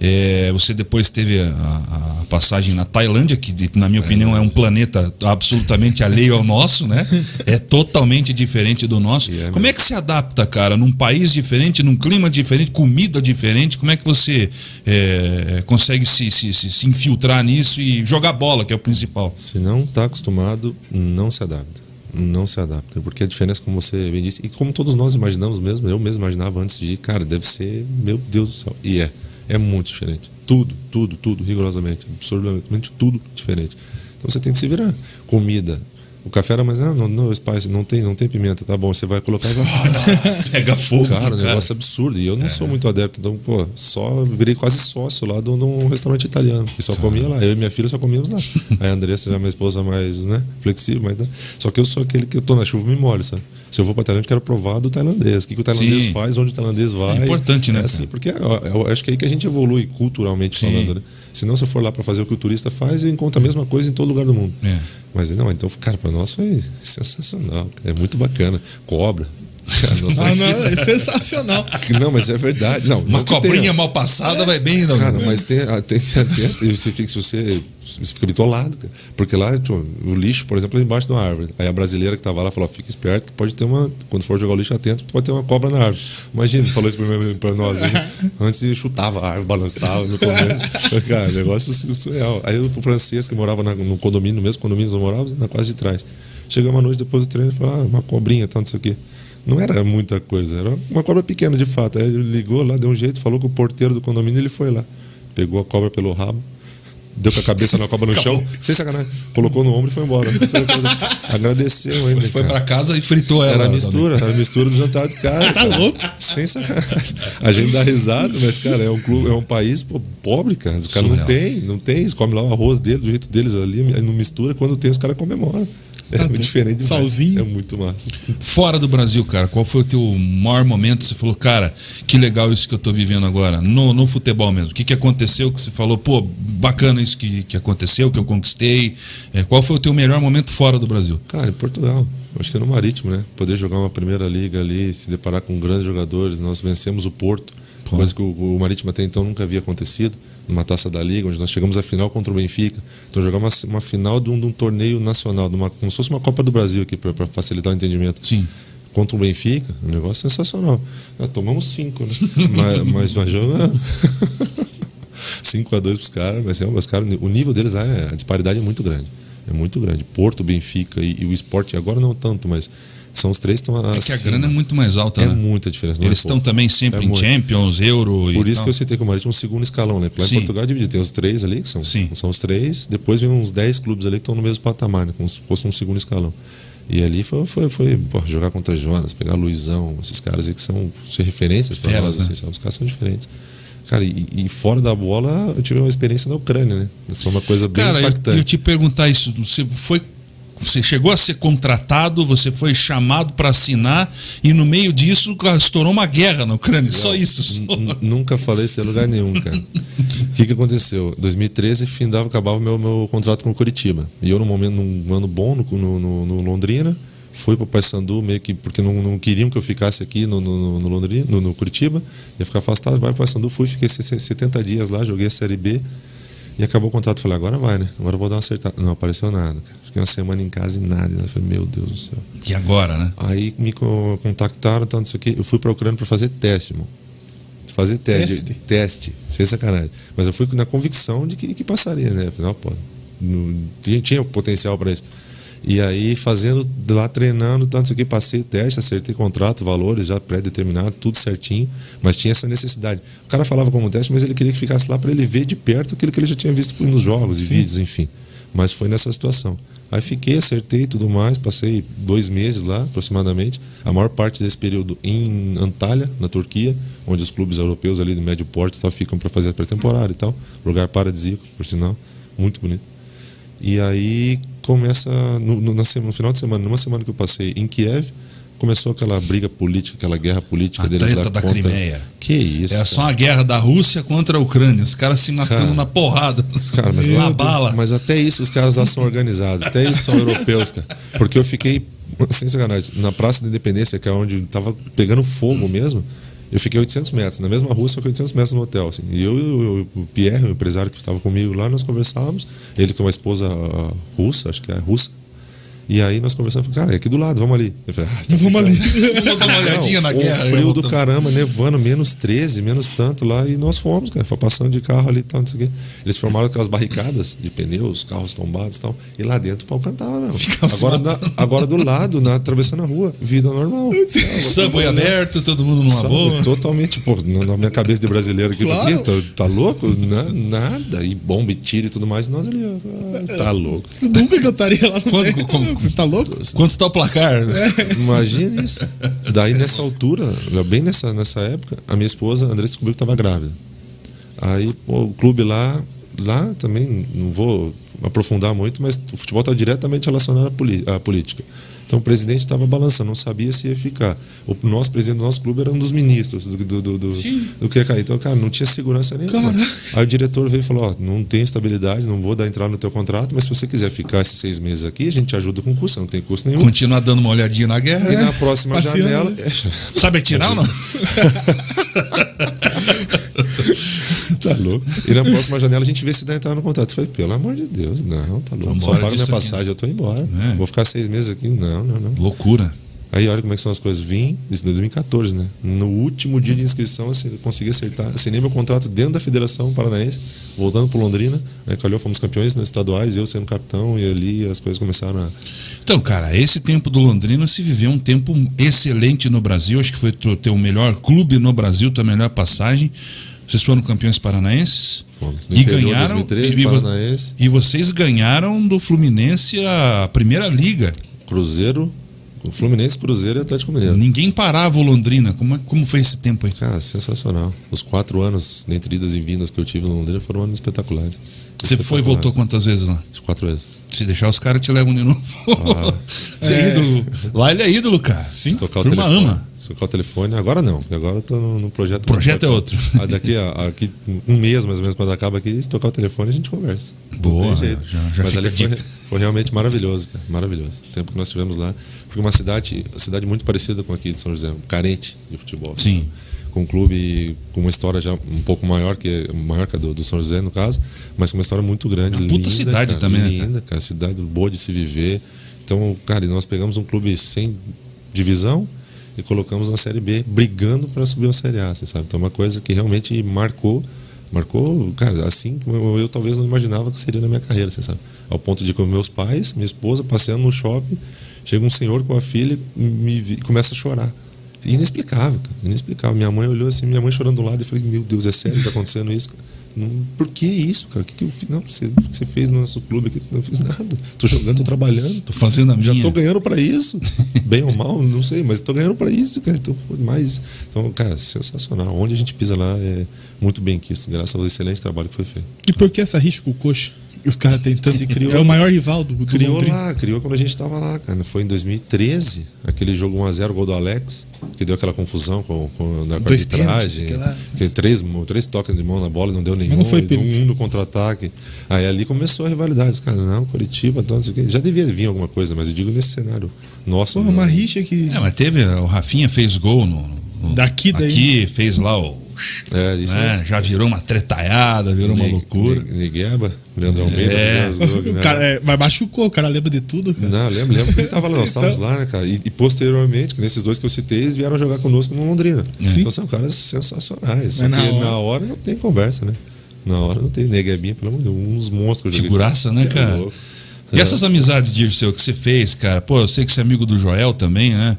É, você depois teve a, a passagem na Tailândia, que na minha opinião é um planeta absolutamente alheio ao nosso, né? É totalmente diferente do nosso. É Como é que se adapta, cara? Num país diferente, num clima diferente, comida diferente, como é que você é, consegue se, se, se, se infiltrar nisso e jogar bola, que é o principal? Se não está acostumado, não se adapta. Não se adapta. Porque a diferença, como você bem disse, e como todos nós imaginamos mesmo, eu mesmo imaginava antes de ir, cara, deve ser, meu Deus do céu. E é. É muito diferente. Tudo, tudo, tudo, rigorosamente. Absurdamente tudo diferente. Então você tem que se virar. Comida. O café era mais, ah, não, não, spice, não tem, não tem pimenta, tá bom. Você vai colocar e vai. Pega fogo. Cara, o negócio é absurdo. E eu não sou muito adepto. Então, pô, só virei quase sócio lá de um- restaurante italiano. Que só comia lá. Eu e minha filha só comíamos lá. Aí a Andressa, já minha esposa, mais né, flexível. Mas, né? Só que eu sou aquele que eu tô na chuva e me molho, sabe? Se eu vou pra Tailândia, eu quero provar do tailandês. O que, que o tailandês Sim. faz, onde o tailandês vai. É importante, né, É assim, cara? porque eu, eu acho que é aí que a gente evolui culturalmente Sim. falando, né? Se não, se eu for lá para fazer o que o turista faz, eu encontro a mesma coisa em todo lugar do mundo. É. Mas não, então, cara, para nós foi sensacional. É muito bacana. Cobra. Cara, Ah, estamos- não, é sensacional. não, mas é verdade. Não, Uma não cobrinha tenha. mal passada vai bem, não. Cara, mas tem, ah, tem, tem você fica, se você, você fica bitolado, cara. Porque lá, tipo, o lixo, por exemplo, é embaixo de uma árvore. Aí a brasileira que tava lá falou: fica esperto que pode ter uma. Quando for jogar o lixo atento, pode ter uma cobra na árvore. Imagina, falou isso pra nós. Antes chutava a árvore, balançava no começo. Cara, negócio su- surreal. Aí o francês que morava na- no condomínio, no mesmo condomínio nós morávamos, na quase de trás. Chegamos à noite depois do treino e falou, ah, uma cobrinha, tal, não sei o quê. Não era muita coisa, era uma cobra pequena de fato. Aí ele ligou lá, deu um jeito, falou com o porteiro do condomínio ele foi lá. Pegou a cobra pelo rabo, deu com a cabeça na cobra no chão, sem sacanagem, colocou no ombro e foi embora. Agradeceu ainda. Foi cara. pra casa e fritou ela. Era a também. mistura, era a mistura do jantar de casa. Tá cara. louco? Sem sacanagem. A gente dá risada, mas, cara, é um, clube, é um país pô, pobre, cara. Os caras não tem, não tem. Eles comem lá o arroz dele, do jeito deles ali, não mistura. Quando tem, os caras comemoram. É Tá diferente demais. Salzinho. É muito massa. Fora do Brasil, cara, qual foi o teu maior momento? Você falou, cara, que legal isso que eu tô vivendo agora, no, no futebol mesmo. O que, que aconteceu que você falou, pô, bacana isso que, que aconteceu, que eu conquistei. É, qual foi o teu melhor momento fora do Brasil? Cara, em Portugal, acho que é no Marítimo, né? Poder jogar uma primeira liga ali, se deparar com grandes jogadores. Nós vencemos o Porto, Pô. coisa que o, o Marítimo até então nunca havia acontecido, numa taça da liga, onde nós chegamos à final contra o Benfica. Então jogamos uma, uma final de um, de um torneio nacional, de uma, como se fosse uma Copa do Brasil aqui, para facilitar o entendimento. Sim. Contra o Benfica, um negócio sensacional. Ah, tomamos cinco, né? mas, mas, mas jogando. 5 a 2 pros caras, mas é, os caras, o nível deles lá, é, a disparidade é muito grande. É muito grande. Porto, Benfica e, e o esporte, agora não tanto, mas são os três que estão É que a acima. grana é muito mais alta, É né? muita diferença. é Eles estão pouco. também sempre É em muito. Champions, Euro Por isso tal. que eu citei que o Marítimo é um segundo escalão, né? Porque lá Sim. em Portugal é dividido. Tem os três ali, que são, Sim. são os três. Depois vem uns 10 clubes ali que estão no mesmo patamar, né? Como se fosse um segundo escalão. E ali foi, foi, foi pô, jogar contra Jonas, pegar Luizão, esses caras aí que são, são referências para nós. né? Assim? Os caras são diferentes. Cara, e, e fora da bola, eu tive uma experiência na Ucrânia, né? Foi uma coisa bem Cara, eu, impactante. eu te perguntar isso, você foi você chegou a ser contratado, você foi chamado para assinar e no meio disso estourou uma guerra na Ucrânia, só isso. só. Nunca falei isso em lugar nenhum, cara. O que, que aconteceu? 2013 findava, acabava o meu, meu contrato com o Curitiba. E eu, num momento, num ano bom no, no, no- no Londrina, fui para o Paysandu, meio que porque não, não queriam que eu ficasse aqui no, no, no Londrina, no, no Curitiba, ia ficar afastado, vai para o Paysandu, fui, fiquei se- se- 70 dias lá, joguei a Série B. E acabou o contrato. Falei, agora vai, né? Agora eu vou dar uma acertada. Não apareceu nada, cara. Fiquei uma semana em casa e nada. Eu falei, meu Deus do céu. E agora, né? Aí me co- contactaram, tanto isso aqui. Eu fui para a Ucrânia para fazer teste, irmão. Fazer teste. Teste? Teste, sem sacanagem. Mas eu fui na convicção de que, que passaria, né? Afinal, pô, não- tinha, tinha potencial para isso. E aí, fazendo lá, treinando, tanto isso aqui, passei teste, acertei contrato, valores já pré-determinados, tudo certinho, mas tinha essa necessidade. O cara falava como teste, mas ele queria que ficasse lá para ele ver de perto aquilo que ele já tinha visto nos jogos e vídeos, enfim. Mas foi nessa situação. Aí fiquei, acertei tudo mais, passei dois meses lá, aproximadamente. A maior parte desse período em Antalya, na Turquia, onde os clubes europeus ali do médio porte tal, ficam para fazer a pré-temporada e tal. Lugar paradisíaco, por sinal, muito bonito. E aí começa, no, no, na semana, no final de semana, numa semana que eu passei em Kiev, começou aquela briga política, aquela guerra política A deles treta da contra... Crimeia. Que isso, É cara. só uma guerra da Rússia contra a Ucrânia, os caras se matando Cara. na porrada, Cara, mas, na bala. mas até isso os caras lá são organizados, até isso são europeus, cara. Porque eu fiquei, sem sacanagem, na Praça da Independência, que é onde tava pegando fogo mesmo, eu fiquei 800 metros, na mesma rua, só que 800 metros no hotel. Assim. E eu e o- o Pierre, o empresário que estava comigo lá, nós conversávamos, ele com uma esposa ah, russa, acho que é russa, e aí nós conversamos, cara, é aqui do lado, vamos ali. Eu falei, ah, tá Vamos ali. Vamos dar uma olhadinha na guerra. Frio do vou- caramba, nevando, menos 13, menos tanto lá, e nós fomos, cara. Foi passando de carro ali e tal, não sei o quê. Eles formaram aquelas barricadas de pneus, carros tombados e tal. E lá dentro o pau cantava mesmo. Ficava se Agora, na- agora do lado, na, atravessando a rua, vida normal. Subway aberto, todo mundo numa Sabe? boa. Totalmente, pô, na minha cabeça de brasileiro aqui, Claro. falei, tá, tá louco? Na- nada. E bomba e tiro e tudo mais, e nós ali, ah, tá louco. Você nunca cantaria lá no Quando- como- Você tá louco? Quanto tá o placar? Imagina isso. Daí nessa altura, bem nessa, nessa época, a minha esposa, a Andressa, descobriu que estava grávida. Aí, pô, o clube lá, lá também, não vou aprofundar muito, mas o futebol está diretamente relacionado à, à política. Então o presidente estava balançando, não sabia se ia ficar. O nosso presidente do nosso clube era um dos ministros do, do, do, do, do que ia cair. Então, cara, não tinha segurança nenhuma. Caraca. Aí o diretor veio e falou: Ó, não tem estabilidade, não vou dar entrada no teu contrato, mas se você quiser ficar esses seis meses aqui, a gente te ajuda com custo, não tem custo nenhum. Continuar dando uma olhadinha na guerra. E na próxima passeando. janela. Sabe atirar ou não? tá louco. E na próxima janela a gente vê se dá entrar no contrato. Eu falei, pelo amor de Deus, não, tá louco. Vamos Só paga minha disso aqui. passagem, eu tô embora. É. Vou ficar seis meses aqui. Não, não, não. Loucura. Aí olha como é que são as coisas. Vim, isso em 2014, né? No último dia de inscrição, eu consegui acertar. Assinei meu contrato dentro da Federação Paranaense, voltando para Londrina. Né? Calhou, fomos campeões nas estaduais, eu sendo capitão, e ali as coisas começaram a. Então, cara, esse tempo do Londrina se viveu um tempo excelente no Brasil. Acho que foi o teu melhor clube no Brasil, tua melhor passagem. Vocês foram campeões paranaenses? Fomos. No E ganharam. 2013, e, e vocês ganharam do Fluminense a primeira liga. Cruzeiro, Fluminense, Cruzeiro e Atlético Mineiro. Ninguém parava o Londrina. Como, é- como foi esse tempo aí? Cara, sensacional. Os quatro anos, dentre idas e vindas que eu tive no Londrina, foram anos espetaculares. Você foi e voltou quantas vezes lá? Quatro vezes. Se deixar os caras te levam de novo. Ah. Você é. É. ídolo. Lá ele é ídolo, cara. Se tocar o Turma telefone. ama. Se tocar o telefone, agora não, agora eu tô no, no projeto. O projeto é outro. Ah, daqui a aqui, um mês, mais ou menos, quando acaba aqui, se tocar o telefone, a gente conversa. Não Boa, tem jeito. já- já Mas ali foi, foi realmente maravilhoso, cara. Maravilhoso. O tempo que nós tivemos lá. Porque uma cidade, uma cidade muito parecida com aqui de São José, carente de futebol. Sim. Com um clube com uma história já um pouco maior que maior que a do, do São José, no caso, mas com uma história muito grande. Uma puta linda, cidade cara, também, né, cara? Linda, cara. Cidade boa de se viver. Então, cara, nós pegamos um clube sem divisão e colocamos na Série B, brigando para subir a Série A, você sabe? Então, é uma coisa que realmente marcou, marcou, cara, assim como eu, eu talvez não imaginava que seria na minha carreira, você sabe? Ao ponto de que meus pais, minha esposa, passeando no shopping, chega um senhor com a filha e me começa a chorar. Inexplicável, cara, inexplicável. Minha mãe olhou assim, minha mãe chorando do lado, e falei, meu Deus, é sério que tá acontecendo isso? Não, por que isso, cara? O que, que eu fiz? Não, você, que você fez no nosso clube aqui? Não fiz nada. Tô jogando, tô trabalhando. Tô fazendo a minha. Já tô ganhando para isso. Bem ou mal, não sei, mas tô ganhando para isso, cara. Então, mais. Então, cara, sensacional. Onde a gente pisa lá é muito bem quisto, graças ao excelente trabalho que foi feito. E por que essa rixa com o Coxa? Os caras têm tanto. Se criou- é o maior rival do, do Criou Londrina. lá, criou quando a gente tava lá, cara. Foi em 2013, aquele jogo 1x0, gol do Alex, que deu aquela confusão com, com, na Dois arbitragem. aquela- Que três, três toques de mão na bola, não deu nenhum. não foi pênalti. um no contra-ataque. Aí ali começou a rivalidade. Os caras, não, Curitiba, tal, não sei o quê. Já devia vir alguma coisa, mas eu digo nesse cenário. Nossa, Porra, não- uma rixa que. É, mas teve. O Rafinha fez gol no. no- Daqui, daí. Aqui, fez lá o. É, isso né, mesmo. já virou uma tretaiada, virou uma loucura. Nigueba, Leandro Almeida, É. gols, O né? cara, é, mas machucou, o cara lembra de tudo, cara. Não, lembro, lembro que ele tava lá, nós Então- estávamos lá, né, cara? E, e posteriormente, nesses dois que eu citei, eles vieram jogar conosco no Londrina. Sim. Então são caras sensacionais. Mas que na na hora- hora... não tem conversa, né? Na hora não tem. Neguebinha, pelo amor de Deus, uns monstros. Figuraça, né, é cara? E essas amizades, Dirceu, que você fez, cara? Pô, eu sei que você é amigo do Joel também, né?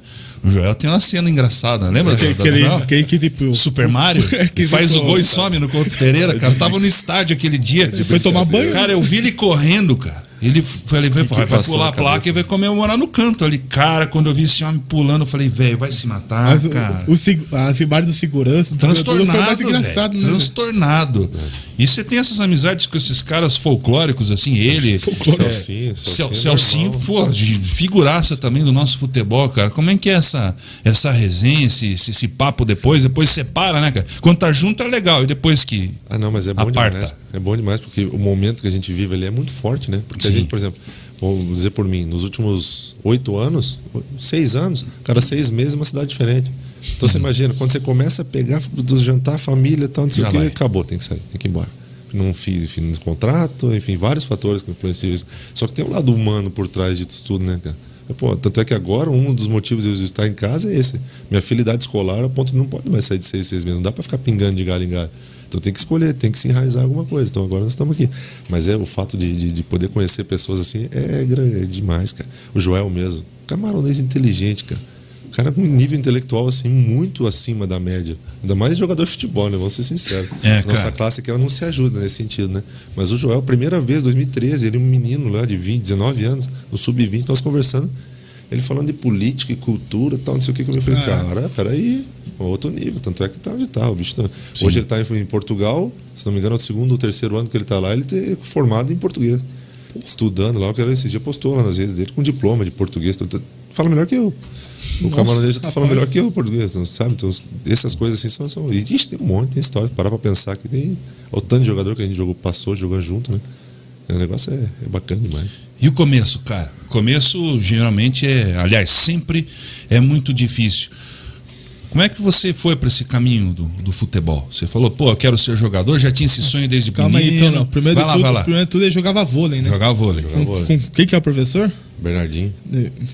O Joel tem uma cena engraçada, lembra? Que, do- que que pro. Super Mario, Que faz ficou- o gol e some no Couto Pereira, cara. Tava no estádio aquele dia. Ele foi tomar banho? Cara, eu vi ele correndo, cara. Ele foi, ele vai, que vai, pular a placa cabeça? e vai comemorar no canto ali. Cara, quando eu vi esse homem pulando, eu falei, velho, vai se matar, Mas o, cara. o, seg- as imagens do segurança, do segurador foi mais Transtornado, engraçado, velho. né? Transtornado. E você tem essas amizades com esses caras folclóricos, assim, ele. Folclórico. é, Celcinho, Cel- Celcinho é Celcinho, normal. pô, de figuraça também do nosso futebol, cara. Como é que é essa, essa resenha, esse, esse, esse papo depois? Depois separa, né, cara? Quando tá junto é legal, e depois que. Ah, não, mas é bom Aparta. demais. É bom demais porque o momento que a gente vive ali é muito forte, né? Porque a Sim. gente, por exemplo, vou dizer por mim, nos últimos oito anos, seis anos, cada seis meses é uma cidade diferente. Então você imagina, quando você começa a pegar do jantar, família e tal, não sei Já o que, vai. acabou, tem que sair, tem que ir embora. Não fiz de contrato, enfim, vários fatores que influenciam isso. Só que tem um lado humano por trás disso tudo, né, cara? Pô, tanto é que agora um dos motivos de eu estar em casa é esse. Minha filha idade escolar, a ponto de não pode mais sair de seis, seis meses. Não dá para ficar pingando de galho em galho. Então tem que escolher, tem que se enraizar alguma coisa. Então agora nós estamos aqui. Mas é o fato de, de, de poder conhecer pessoas assim é, grande, é demais, cara. O Joel mesmo, camaronês inteligente, cara. Cara com um nível intelectual assim muito acima da média. Ainda mais jogador de futebol, né? Vamos ser sinceros. É, Nossa cara. classe aqui ela não se ajuda nesse sentido, né? Mas o Joel, primeira vez, 2013, ele é um menino lá de 20, 19 anos, no sub-20, nós conversando, ele falando de política e cultura e tal, não sei o que. Eu falei, Ah. cara, peraí, outro nível. Tanto é que tá onde tá. O bicho tá... Hoje ele tá em, em Portugal, se não me engano, é o segundo ou terceiro ano que ele tá lá, ele é formado em português. Estudando lá, o cara esse dia postou lá nas redes dele com diploma de português. Fala melhor que eu. O Nossa, camarada dele já tá falando melhor que eu português, não sabe? Então, essas coisas assim são. são... E ixi, tem um monte, tem história. Parar pra pensar que tem. O tanto de jogador que a gente jogou, passou jogando junto, né? O negócio é, é bacana demais. E o começo, cara? O começo geralmente é, aliás, sempre é muito difícil. Como é que você foi para esse caminho do, do futebol? Você falou, pô, eu quero ser jogador, já tinha esse sonho desde Calma menino. aí, então, não. Primeiro vai de lá, tudo, vai lá. primeiro de tudo ele jogava vôlei, né? Jogar vôlei. Jogar vôlei. Com, com- quem que é o professor? Bernardinho.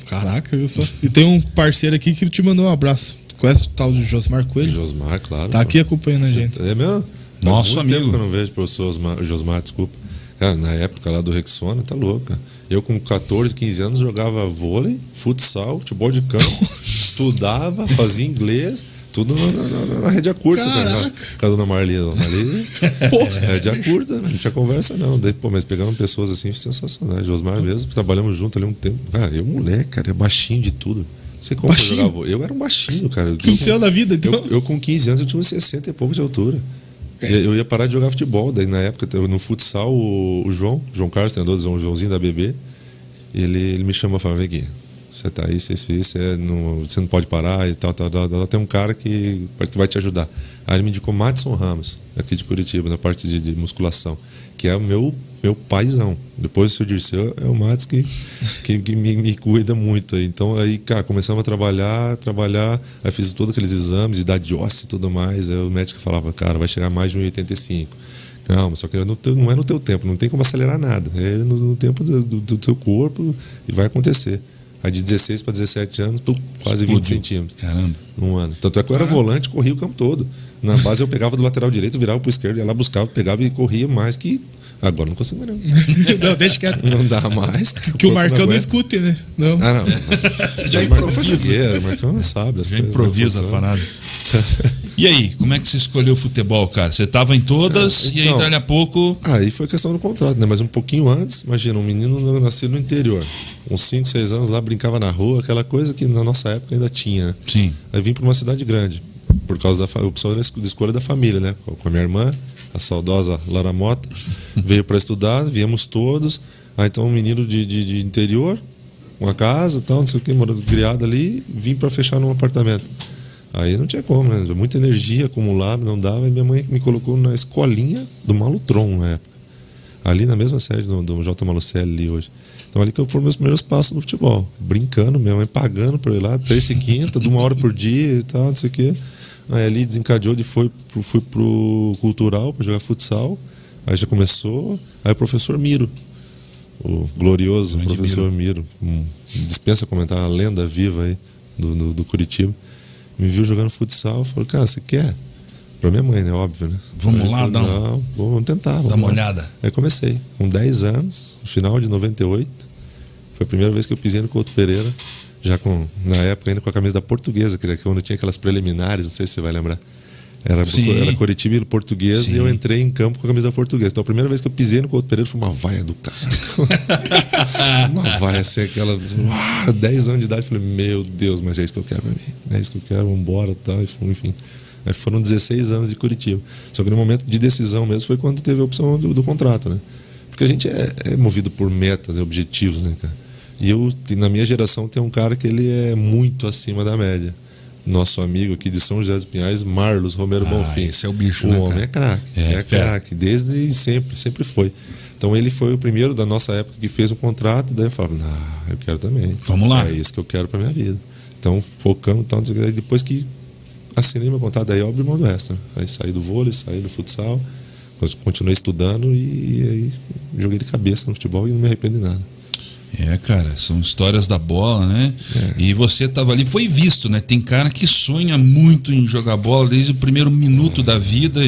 Caraca, viu só? E tem um parceiro aqui que te mandou um abraço. Tu conhece o tal de Josmar Coelho? Josmar, claro. Tá pô. aqui acompanhando a gente. É mesmo? Nosso Faz muito amigo. tempo que eu não vejo o professor Osmar- Josmar, desculpa. Cara, na época lá do Rexona, tá louca. Eu com 14, 15 anos jogava vôlei, futsal, futebol de campo, estudava, fazia inglês, tudo na, na, na, rédea curta, cara. Com a dona Marli. Dona Marli, Porra. rédea curta, não tinha conversa não. Daí, pô, mas pegamos pessoas assim sensacionais. Josmar mesmo, trabalhamos junto ali um tempo. Cara, eu moleque, cara, é baixinho de tudo. Sei como eu jogava. Eu era um baixinho, cara. Eu- que aconteceu na vida, então? eu, eu com 15 anos eu tinha uns 60 e pouco de altura. É. Eu ia parar de jogar futebol. Daí na época, no futsal, o, o João, João Carlos, treinador, o Joãozinho da BB, ele, ele me chamou e falou: vem aqui, você tá aí, você, você, não, você não pode parar e tal, tal, tal, tal. Tem um cara que, que vai te ajudar. Aí ele me indicou Madison Ramos, aqui de Curitiba, na parte de, de musculação, que é o meu, meu paizão. Depois do Dirceu, é o Matos que, que, que me, me cuida muito. Então aí, cara, começamos a trabalhar, trabalhar, aí fiz todos aqueles exames, idade óssea e tudo mais. Aí o médico falava, cara, vai chegar mais de 1,85. Calma, só que teu- não é no teu tempo, não tem como acelerar nada. É no, no tempo do, do- do teu corpo e vai acontecer. Aí de 16 para 17 anos, pum, quase 20 Explodiu. centímetros Caramba. num ano. Tanto é que eu era volante, corria o campo todo. Na base eu pegava do lateral direito, virava pro esquerdo, ia lá, buscava, pegava e corria mais que. Agora não consigo mais, não. não, deixa quieto. Não dá mais. Que o Marcão não aguenta. escute, né? Não. Ah, não. Já o Marcão o Marcão sabe. Já improvisa a parada. E aí, como é que você escolheu o futebol, cara? Você tava em todas É, e aí então. dali a pouco. Aí foi questão do contrato, né? Mas um pouquinho antes, imagina, um menino nascido no interior. Uns 5, 6 anos lá, brincava na rua, aquela coisa que na nossa época ainda tinha, né? Sim. Aí vim para uma cidade grande, por causa da opção da escolha da família, né? Com a minha irmã, a saudosa Lara Mota, veio para estudar, viemos todos. Aí então um menino de, de, de interior, uma casa, tal, não sei o que, morando criado ali, vim para fechar num apartamento. Aí não tinha como, né? Muita energia acumulada, não dava. E minha mãe me colocou na escolinha do Malutron na época. Ali na mesma sede do, do J. Malucelli ali hoje. Então ali que eu fui meus primeiros passos no futebol. Brincando, minha mãe pagando por ir lá, terça e quinta, de uma hora por dia e tal, não sei o quê. Aí ali desencadeou de foi pro, fui pro cultural para jogar futsal. Aí já começou. Aí o professor Miro, o glorioso professor Miro, um, dispensa comentar, uma lenda viva aí do, do, do Curitiba, me viu jogando futsal, falou, cara, você quer? Pra minha mãe, né? Óbvio, né? Vamos Aí lá, falei, um- Não, vamos tentar. Vamos Dá uma lá." olhada. Aí comecei, com 10 anos, no final de 98. Foi a primeira vez que eu pisei no Couto Pereira, já com, na época ainda com a camisa da portuguesa, que era quando tinha aquelas preliminares, não sei se você vai lembrar. Era, Sim. era Coritiba e português Sim. e eu entrei em campo com a camisa portuguesa. Então a primeira vez que eu pisei no Couto Pereira foi uma vaia do cara. uma vaia assim, aquela. Uau, 10 anos de idade. Eu falei, meu Deus, mas é isso que eu quero pra mim. É isso que eu quero, vambora e tal. Enfim. Aí foram 16 anos de Curitiba. Só que no momento de decisão mesmo foi quando teve a opção do, do contrato, né? Porque a gente é, é movido por metas e objetivos, né, cara? E eu, na minha geração, tem um cara que ele é muito acima da média. Nosso amigo aqui de São José dos Pinhais, Marlos Romero Ah, Bonfim. esse é o bicho, o né, homem cara? é craque. É, É, craque. Desde sempre, sempre foi. Então ele foi o primeiro da nossa época que fez um contrato, daí eu falava, não, eu quero também. Vamos lá. É isso que eu quero pra minha vida. Então, focando o. Daí depois que assinei meu contrato, daí eu abri mão do resto. né? Aí saí do vôlei, saí do futsal, continuei estudando e, aí joguei de cabeça no futebol e não me arrependo de nada. É, cara, são histórias da bola, né? É. E você tava ali, foi visto, né? Tem cara que sonha muito em jogar bola desde o primeiro minuto da vida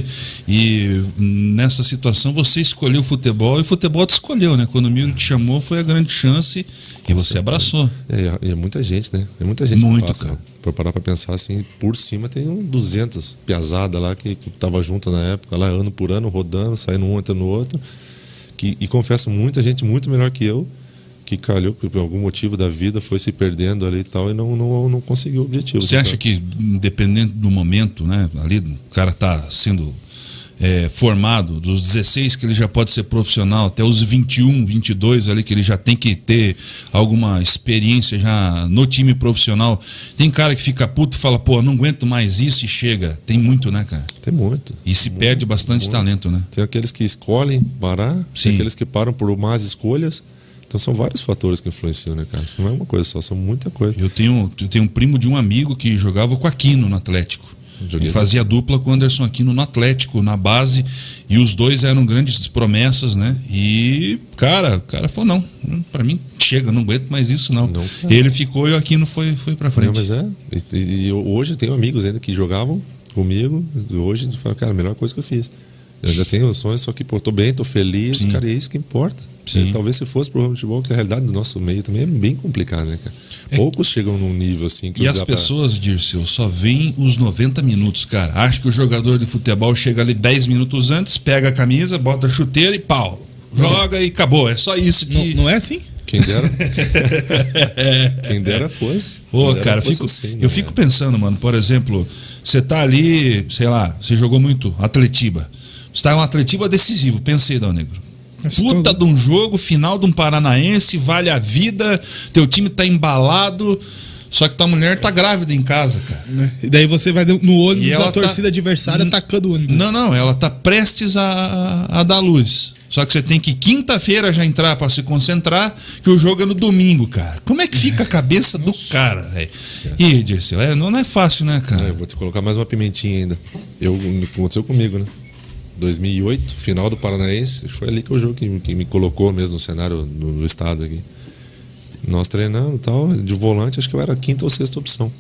e nessa situação você escolheu o futebol e o futebol te escolheu, né? Quando o Miro te chamou foi a grande chance e você abraçou. É, é muita gente, né? É muita gente Muito, passa. cara. Pra parar pra pensar assim, por cima tem um 200 piazada lá que, que tava junto na época, lá ano por ano, rodando, saindo um, entrando no outro. Que, e confesso, muita gente muito melhor que eu, que calhou, por algum motivo da vida foi se perdendo ali e tal, e não, não, não conseguiu o objetivo. Você acha sabe? que, independente do momento, né? Ali o cara tá sendo é, formado, dos 16 que ele já pode ser profissional, até os 21, 22 ali que ele já tem que ter alguma experiência já no time profissional. Tem cara que fica puto e fala, pô, não aguento mais isso e chega. Tem muito, né, cara? Tem muito. E se perde bastante muito. talento, né? Tem aqueles que escolhem parar, Sim. tem aqueles que param por más escolhas. Então são vários fatores que influenciam, né, cara? Isso não é uma coisa só, são muita coisa. Eu tenho, eu tenho um primo de um amigo que jogava com Aquino no Atlético. Joguei e fazia dupla com o Anderson Aquino no Atlético, na base. E os dois eram grandes promessas, né? E, cara, o cara falou: não, pra mim chega, não aguento mais isso, não. Não. Ele ficou e o Aquino foi, foi pra frente. Não, mas é. E, e hoje eu tenho amigos ainda que jogavam comigo. Hoje eu falo, cara, a melhor coisa que eu fiz. Eu já tenho sonhos, só que, pô, tô bem, tô feliz, Sim. cara, e é isso que importa. Sim. É, Talvez se fosse pro futebol, que a realidade do nosso meio também é bem complicada, né, cara? Poucos chegam num nível assim que É E as dá pra- pessoas, Dirceu, só veem os 90 minutos, cara. Acho que o jogador de futebol chega ali 10 minutos antes, pega a camisa, bota a chuteira e pau. Joga e acabou. É só isso Não, que. não é assim? Quem dera. Quem dera fosse. Pô, dera cara, eu fosse fico, assim, eu né? fico pensando, mano, por exemplo, você tá ali, sei lá, você jogou muito Atletiba. Você tá em um Atletiba decisivo, pensei, Dal Negro. Puta de um jogo, final de um Paranaense, vale a vida, teu time tá embalado, só que tua mulher tá grávida em casa, cara. Né? E daí você vai no ônibus da torcida tá- adversária atacando o ônibus. Não, não, ela tá prestes a, a dar luz. Só que você tem que quinta-feira já entrar pra se concentrar, que o jogo é no domingo, cara. Como é que fica a cabeça do cara, velho? E, Dirceu, é, não é fácil, né, cara? eu vou te colocar mais uma pimentinha ainda. Eu, aconteceu comigo, né? 2008, final do Paranaense, foi ali que o jogo que, que me colocou mesmo no cenário no, no estado aqui. Nós treinando e tal, de volante, acho que eu era a quinta ou sexta opção.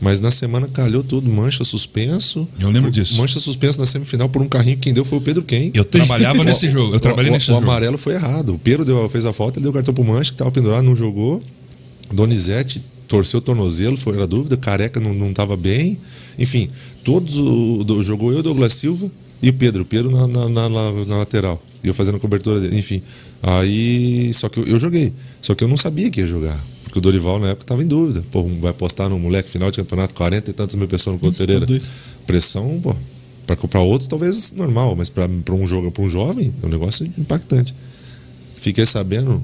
Mas na semana calhou tudo, mancha suspenso. Eu lembro Por- disso. Mancha suspenso na semifinal por um carrinho que quem deu foi o Pedro Quem. Eu trabalhava nesse O- jogo, eu o- trabalhei o, nesse o jogo. amarelo foi errado. O Pedro deu, fez a falta, ele deu o cartão pro Mancha, que tava pendurado, não jogou. Donizete torceu o tornozelo, foi a dúvida. Careca não, não tava bem. Enfim, todos o, jogou eu, o Douglas Silva e o Pedro. O Pedro na, na, na- na- lateral. E eu fazendo a cobertura dele. Enfim. Aí. Só que eu, eu joguei. Só que eu não sabia que ia jogar. Porque o Dorival na época tava em dúvida. Pô, vai apostar no moleque final de campeonato, 40 e tantas mil pessoas no Couto Pereira. doido. Pressão, pô. Pra comprar outros, talvez normal, mas pra pra um jogo, para um jovem, é um negócio impactante. Fiquei sabendo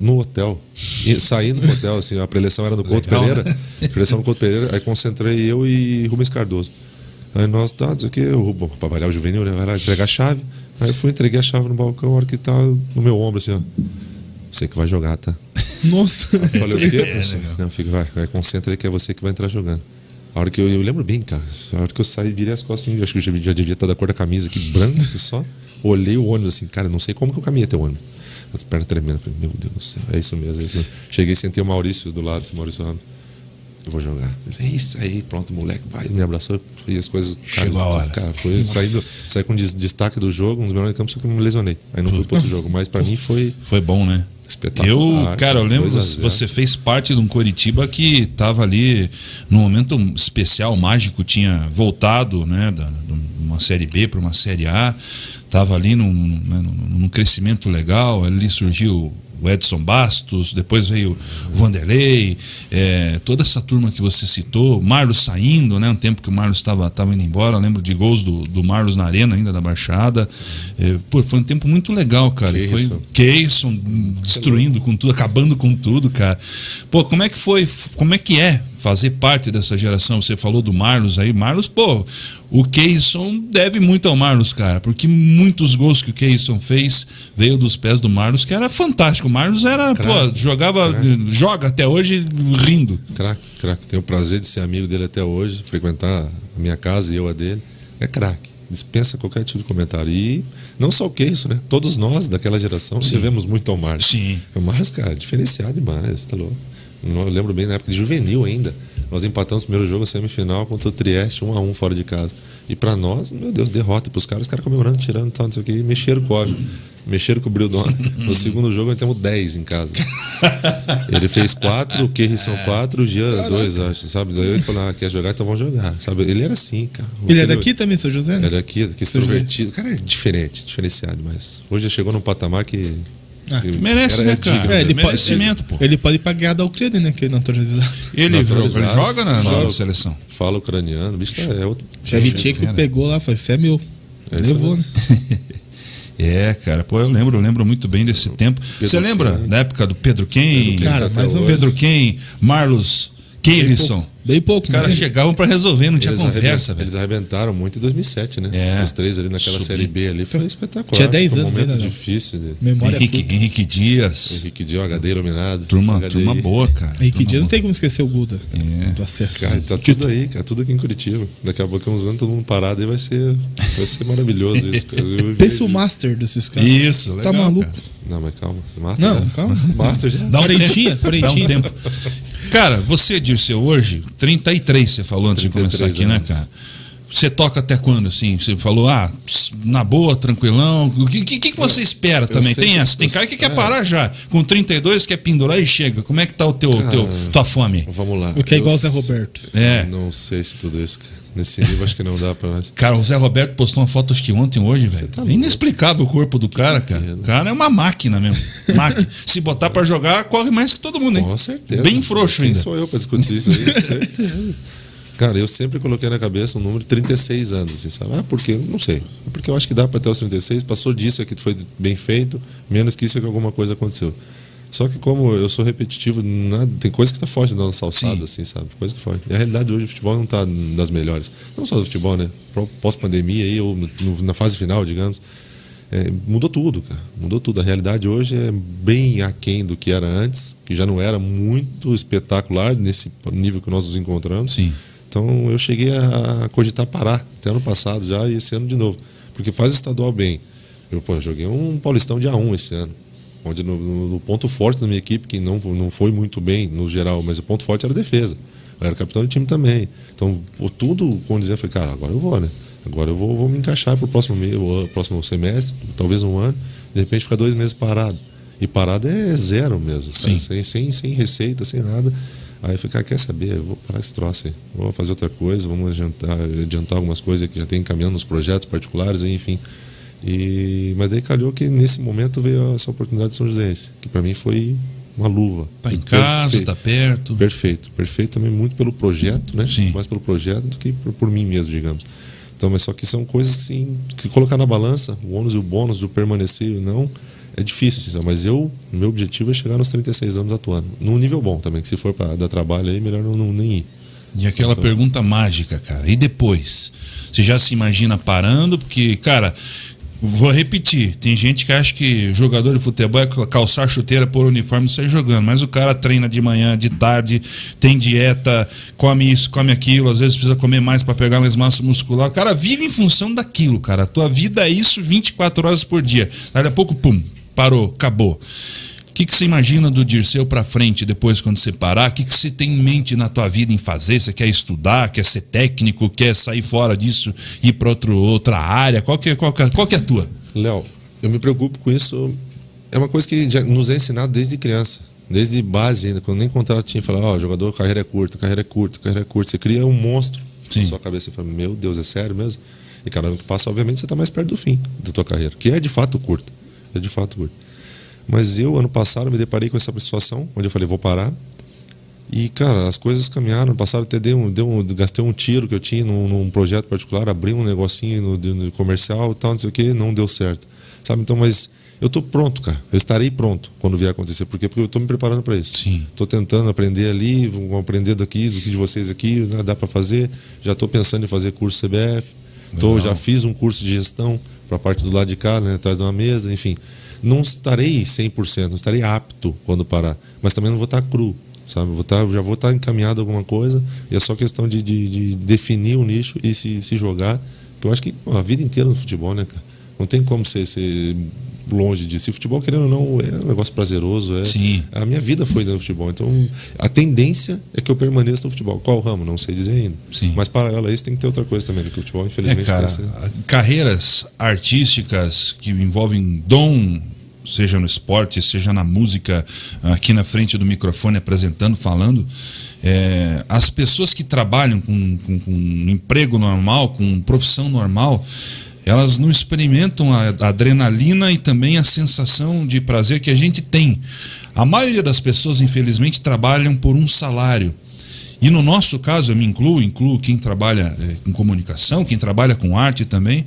no hotel. E saindo do hotel, assim, a preleção era no Couto Legal, Pereira. né? Preleção no Couto Pereira, aí concentrei eu e Rubens Cardoso. Aí nós, tá, não sei o que, eu, bom, pra avaliar o juvenil, né? Vai lá entregar a chave. Aí eu fui, entreguei a chave no balcão, a hora que tá no meu ombro, assim, ó. Você que vai jogar, tá? Nossa. Eu falei, o quê, É, professor? né, Não, fica, vai, vai, concentra aí que é você que vai entrar jogando. A hora que eu, eu lembro bem, cara, a hora que eu saí, virei as costas assim, eu acho que eu já, já devia estar da cor da camisa aqui, branco só. Olhei o ônibus assim, cara, não sei como que eu caminhei até o ônibus. As pernas tremendo, falei, meu Deus do céu, é isso mesmo, é isso mesmo. Cheguei, sentei o Maurício do lado, esse Maurício Ramos. Eu vou jogar. Eu disse, É isso aí, pronto, moleque, vai, me abraçou, e as coisas. cara, Chegou a hora. Cara, foi saindo, saí com des- destaque do jogo, um dos melhores campos, só que eu me lesionei. Aí não fui pro outro jogo, mas pra mim foi Foi bom, né? espetacular. Eu, cara, eu lembro, 2 a você 0. você fez parte de um Coritiba que tava ali num momento especial, mágico, tinha voltado, né, da, de uma série B para uma série A, tava ali num, né, num, num crescimento legal, ali surgiu o Edson Bastos, depois veio o Vanderlei, é, toda essa turma que você citou, Marlos saindo, né? Um tempo que o Marlos estava tava indo embora, eu lembro de gols do, do Marlos na arena ainda da Baixada. É, pô, foi um tempo muito legal, cara. E Foi Keyson. Keyson destruindo com tudo, acabando com tudo, cara. Pô, como é que foi, como é que é fazer parte dessa geração? Você falou do Marlos aí, Marlos, pô, o Keyson deve muito ao Marlos, cara, porque muitos gols que o Keyson fez veio dos pés do Marlos, que era fantástico. O Marlos era, pô, Craque, jogava, craque. joga até hoje rindo. Craque, craque. Tenho o prazer de ser amigo dele até hoje, frequentar a minha casa e eu a dele. É craque. Dispensa qualquer tipo de comentário. E não só o que isso, né? Todos nós daquela geração devemos muito ao Marcos. Sim. O Marcos, cara, diferenciado demais, tá louco? Eu lembro bem na época de juvenil ainda. Nós empatamos o primeiro jogo, a semifinal, contra o Trieste, 1 a 1 fora de casa. E pra nós, meu Deus, derrota. E pros caras, os caras comemorando, tirando tal, não sei o que. E mexeram com o óbvio. Mexeram com o Brildon. No segundo jogo, nós temos 10 em casa. Ele fez 4, o Kerry são 4, o Jean 2, acho, sabe? Daí ele falou, ah, quer jogar, então vamos jogar. Sabe? Ele era assim, cara. Ele é daqui também, seu José? né? É daqui, daqui Seu extrovertido. Cara, é diferente, diferenciado, mas hoje já chegou num patamar que. Ah, que merece, era- né, cara? É, ele pode, Merecimento, pô. ele pode ir pra guerra da Ucrânia, né? Que é naturalizado. Ele, Naturalizado. ele joga na Joga. seleção. Fala ucraniano, o bicho tá, é outro. Shevchenko cara. pegou lá e falou: Você é meu. É Levou, né? É, cara, pô, eu lembro, eu lembro muito bem desse tempo. Você lembra Ken. da época do Pedro Quem? Pedro Ken, Cara, até mais ou. Pedro Quem, Marlos Keirson. Bem pouco, Os caras né? chegavam pra resolver, não tinha Eles, conversa, arrebent- velho. eles arrebentaram muito em 2007, né? É. Os três ali naquela Subi. Série B ali foi espetacular. Tinha 10 Foi um anos momento ainda, né? difícil. De... Memória Henrique. Henrique Dias. Henrique Dio, HD iluminado. Turma, HDI. turma boa, cara. Henrique Turma Dia não boa. tem como esquecer o Guda É. do acesso. Cara, tá tudo aí, cara. Tudo aqui em Curitiba. Daqui a pouco, uns anos, todo mundo parado aí vai ser, vai ser maravilhoso isso. Pensa o master desses caras. Isso, legal, Tá maluco? cara. Não, mas calma. Master Não, calma. Master já. Dá um. Dá um tempo. Cara, você, Dirceu, hoje, 33, você falou antes de 33 começar aqui, né, anos. cara? Você toca até quando, assim? Você falou, ah, na boa, tranquilão. O que, que, que você espera também? sempre- Tem essa? Tem cara que quer é. parar já. Com 32, quer pendurar e chega. Como é que tá o teu, Cara, teu tua fome? Vamos lá. O que é igual Eu o Zé Roberto. É. Não sei se tudo isso, cara. Nesse nível acho que não dá pra nós. Cara, o Zé Roberto postou uma foto acho que ontem, hoje, velho. tá é inexplicável o corpo do cara, cara. O cara é uma máquina mesmo. Máquina. Se botar pra jogar, corre mais que todo mundo, hein? Com certeza. Bem frouxo Quem ainda. sou eu pra discutir isso aí? certeza. Cara, eu sempre coloquei na cabeça um número de 36 anos, assim, sabe? Ah, por quê? Não sei. É Porque eu acho que dá para até os 36, passou disso aqui foi bem feito, menos que isso é que alguma coisa aconteceu. Só que como eu sou repetitivo, nada, tem coisa que tá forte na nossa alçada, Sim. assim, sabe? Coisa que foge. E a realidade hoje, o futebol não tá das melhores. Não só do futebol, né? Pós-pandemia aí, ou na fase final, digamos. É, mudou tudo, cara. Mudou tudo. A realidade hoje é bem aquém do que era antes, que já não era muito espetacular nesse nível que nós nos encontramos. Sim. Então eu cheguei a cogitar parar até ano passado já e esse ano de novo. Porque faz estadual bem. Eu pô, joguei um Paulistão de A1 esse ano. Onde no, no- ponto forte da minha equipe, que não, não foi muito bem no geral, mas o ponto forte era a defesa. Eu era capitão do time também. Então, tudo condizia, eu falei, cara, agora eu vou, né? Agora eu vou, vou me encaixar para o próximo, próximo semestre, talvez um ano, de repente ficar dois meses parado. E parado é zero mesmo. Sem, sem, sem receita, sem nada. Aí eu falei, cara, quer saber? Eu vou parar esse troço aí. Vou fazer outra coisa, vamos adiantar, adiantar algumas coisas que já tem encaminhando nos projetos particulares, aí, enfim. E, mas daí calhou que nesse momento veio essa oportunidade de São Joséense, que para mim foi uma luva. Tá em Perfeito. casa, tá perto. Perfeito, perfeito também muito pelo projeto, né? Sim. Mais pelo projeto do que por, por mim mesmo, digamos. Então, mas só que são coisas assim, que colocar na balança, o ônus e o bônus do permanecer e não, é difícil, assim, mas eu, meu objetivo é chegar nos 36 anos atuando, num nível bom também, que se for para dar trabalho aí, melhor não, não nem ir. E aquela pergunta mágica, cara. E depois? Você já se imagina parando? Porque, cara, vou repetir. Tem gente que acha que jogador de futebol é calçar chuteira por uniforme e sair jogando. Mas o cara treina de manhã, de tarde, tem dieta, come isso, come aquilo. Às vezes precisa comer mais para pegar mais massa muscular. O cara vive em função daquilo, cara. A tua vida é isso 24 horas por dia. Daqui a pouco, pum, parou, acabou. O que, que você imagina do Dirceu para frente depois quando você parar? O que, que você tem em mente na tua vida em fazer? Você quer estudar, quer ser técnico, quer sair fora disso, ir para outra área? Qual que, é- qual, que, é- qual que é a tua? Léo, eu me preocupo com isso. É uma coisa que já nos é ensinado desde criança, desde base ainda. Quando nem contrato tinha, falava, ó, jogador, carreira é curta, carreira é curta, carreira é curta. Você cria um monstro Sim. na sua cabeça e fala, meu Deus, é sério mesmo? E cada ano que passa, obviamente, você está mais perto do fim da tua carreira, que é de fato curta. É de fato curta. Mas eu, ano passado, me deparei com essa situação, onde eu falei, vou parar. E, cara, as coisas caminharam. Ano passado até dei um, dei um, gastei um tiro que eu tinha num, num projeto particular, abri um negocinho no, no comercial e tal, não sei o que, não deu certo. Sabe? Então, mas eu tô pronto, cara. Eu estarei pronto quando vier acontecer. Por quê? Porque eu tô me preparando para isso. Sim. Tô tentando aprender ali, vou aprender daqui, do que de vocês aqui, né, dá para fazer. Já tô pensando em fazer curso CBF. Tô, já fiz um curso de gestão para a parte do lado de cá, né, atrás de uma mesa, enfim. Não estarei 100%, não estarei apto quando parar, mas também não vou estar cru, sabe? Vou estar, já vou estar encaminhado a alguma coisa e é só questão de, de, de definir o nicho e se, se jogar. Eu acho que a vida inteira no futebol, né, cara? Não tem como ser longe disso. E futebol, querendo ou não, é um negócio prazeroso. É, Sim. A minha vida foi no futebol. Então, a tendência é que eu permaneça no futebol. Qual ramo? Não sei dizer ainda. Sim. Mas, paralelo a isso, tem que ter outra coisa também, que o futebol, É, infelizmente, cara, vai ser- carreiras artísticas que envolvem dom, seja no esporte, seja na música, aqui na frente do microfone apresentando, falando, é, as pessoas que trabalham com, com, com um emprego normal, com profissão normal, elas não experimentam a adrenalina e também a sensação de prazer que a gente tem. A maioria das pessoas, infelizmente, trabalham por um salário. E no nosso caso, eu me incluo, incluo quem trabalha eh, com comunicação, quem trabalha com arte também.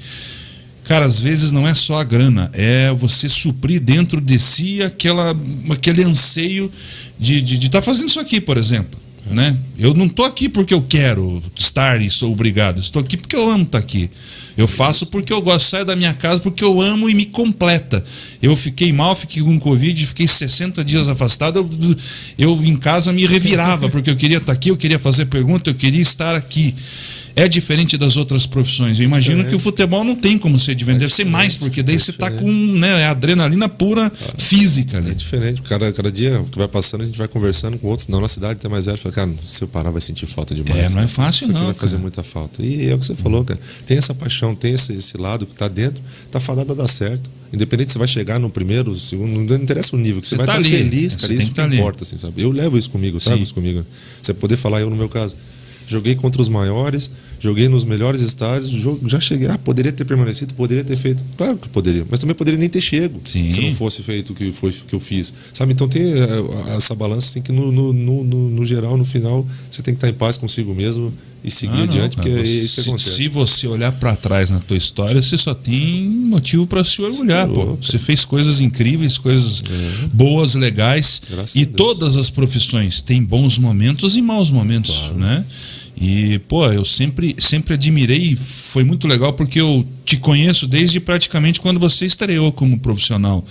Cara, às vezes não é só a grana, é você suprir dentro de si aquela, aquele anseio de estar de, de tá fazendo isso aqui, por exemplo. Né? Eu não tô aqui porque eu quero estar e sou obrigado. Estou aqui porque eu amo estar aqui. Eu faço porque eu gosto, saio da minha casa porque eu amo e me completa. Eu fiquei mal, fiquei com Covid, fiquei 60 dias afastado. Eu, eu em casa me revirava porque eu queria estar aqui, eu queria fazer pergunta, eu queria estar aqui. É diferente das outras profissões. Eu imagino Diferente. que o futebol não tem como ser diferente. Deve ser mais, porque daí é você tá diferente. com né, adrenalina pura física, né? É diferente. Cada, cada dia que vai passando, a gente vai conversando com outros. Não, na cidade tem mais velho. Fala, cara, se eu parar, vai sentir falta demais. É, não é fácil Isso aqui não, vai fazer muita falta. E é o que você falou, cara. Tem essa paixão, tem esse, esse lado que tá dentro, tá fadado a dar certo. Independente se você vai chegar no primeiro, segundo, não interessa o nível, que você, Você vai tá estar ali, feliz, você cara. tem Isso que que tá ali. importa, assim, sabe? Eu levo isso comigo, eu trago Sim. isso comigo. Você poder falar, eu no meu caso. Joguei contra os maiores, joguei nos melhores estádios, já cheguei. Ah, poderia ter permanecido, poderia ter feito. Claro que poderia, mas também poderia nem ter chego Sim. se não fosse feito o que foi que eu fiz. Sabe? Então tem eh, essa balança, tem que no, no, no- no geral, no final, você tem que estar em paz consigo mesmo e seguir Ah, adiante, porque é isso que acontece. Se você olhar pra trás na tua história, você só tem motivo pra se orgulhar, tá pô. Você fez coisas incríveis, coisas boas, legais. É. Graças e todas as profissões têm bons momentos e maus momentos, né? E, pô, eu sempre, sempre admirei, foi muito legal porque eu te conheço desde praticamente quando você estreou como profissional.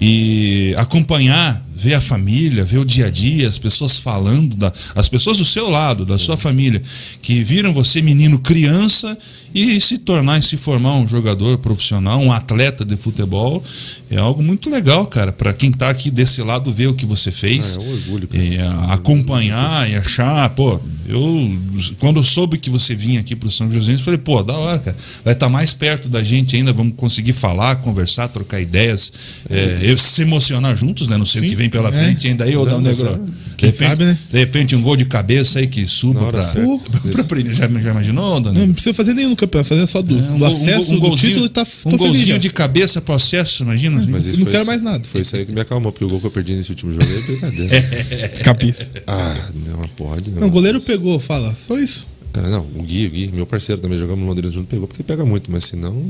E acompanhar, ver a família, ver o dia a dia, as pessoas falando, da, as pessoas do seu lado, da sua família, que viram você menino criança e se tornar e se formar um jogador profissional, um atleta de futebol, é algo muito legal, cara, para quem tá aqui desse lado ver o que você fez. Ah, é um orgulho, cara. E a- acompanhar e achar, pô, eu quando eu soube que você vinha aqui pro São José, eu falei, pô, da hora, cara, vai estar mais perto da gente ainda, vamos conseguir falar, conversar, trocar ideias, é, eu se emocionar juntos, né? Não sei o Sim, que vem pela é. frente ainda aí, Não, mas Negro. é- De repente, sabe, né? de repente um gol de cabeça aí que suba pra, certa. pra primeiro. Já, já imaginou, Não, Negro? não precisa fazer nenhum campeonato, fazer só do, É, do gol- acesso, gol- do título, tá, um tô feliz. golzinho já. de cabeça pro acesso, imagina? Mas Eu isso não quero isso- mais nada. Foi isso aí que me acalmou, porque o gol que eu perdi nesse último jogo é brincadeira. Cabeça. ah, não pode. Não, Não, o goleiro Mas- pego, fala. Só isso. Ah, não, o Gui, o Gui, meu parceiro também jogamos no Londrina junto, pegou, porque pega muito, mas se não,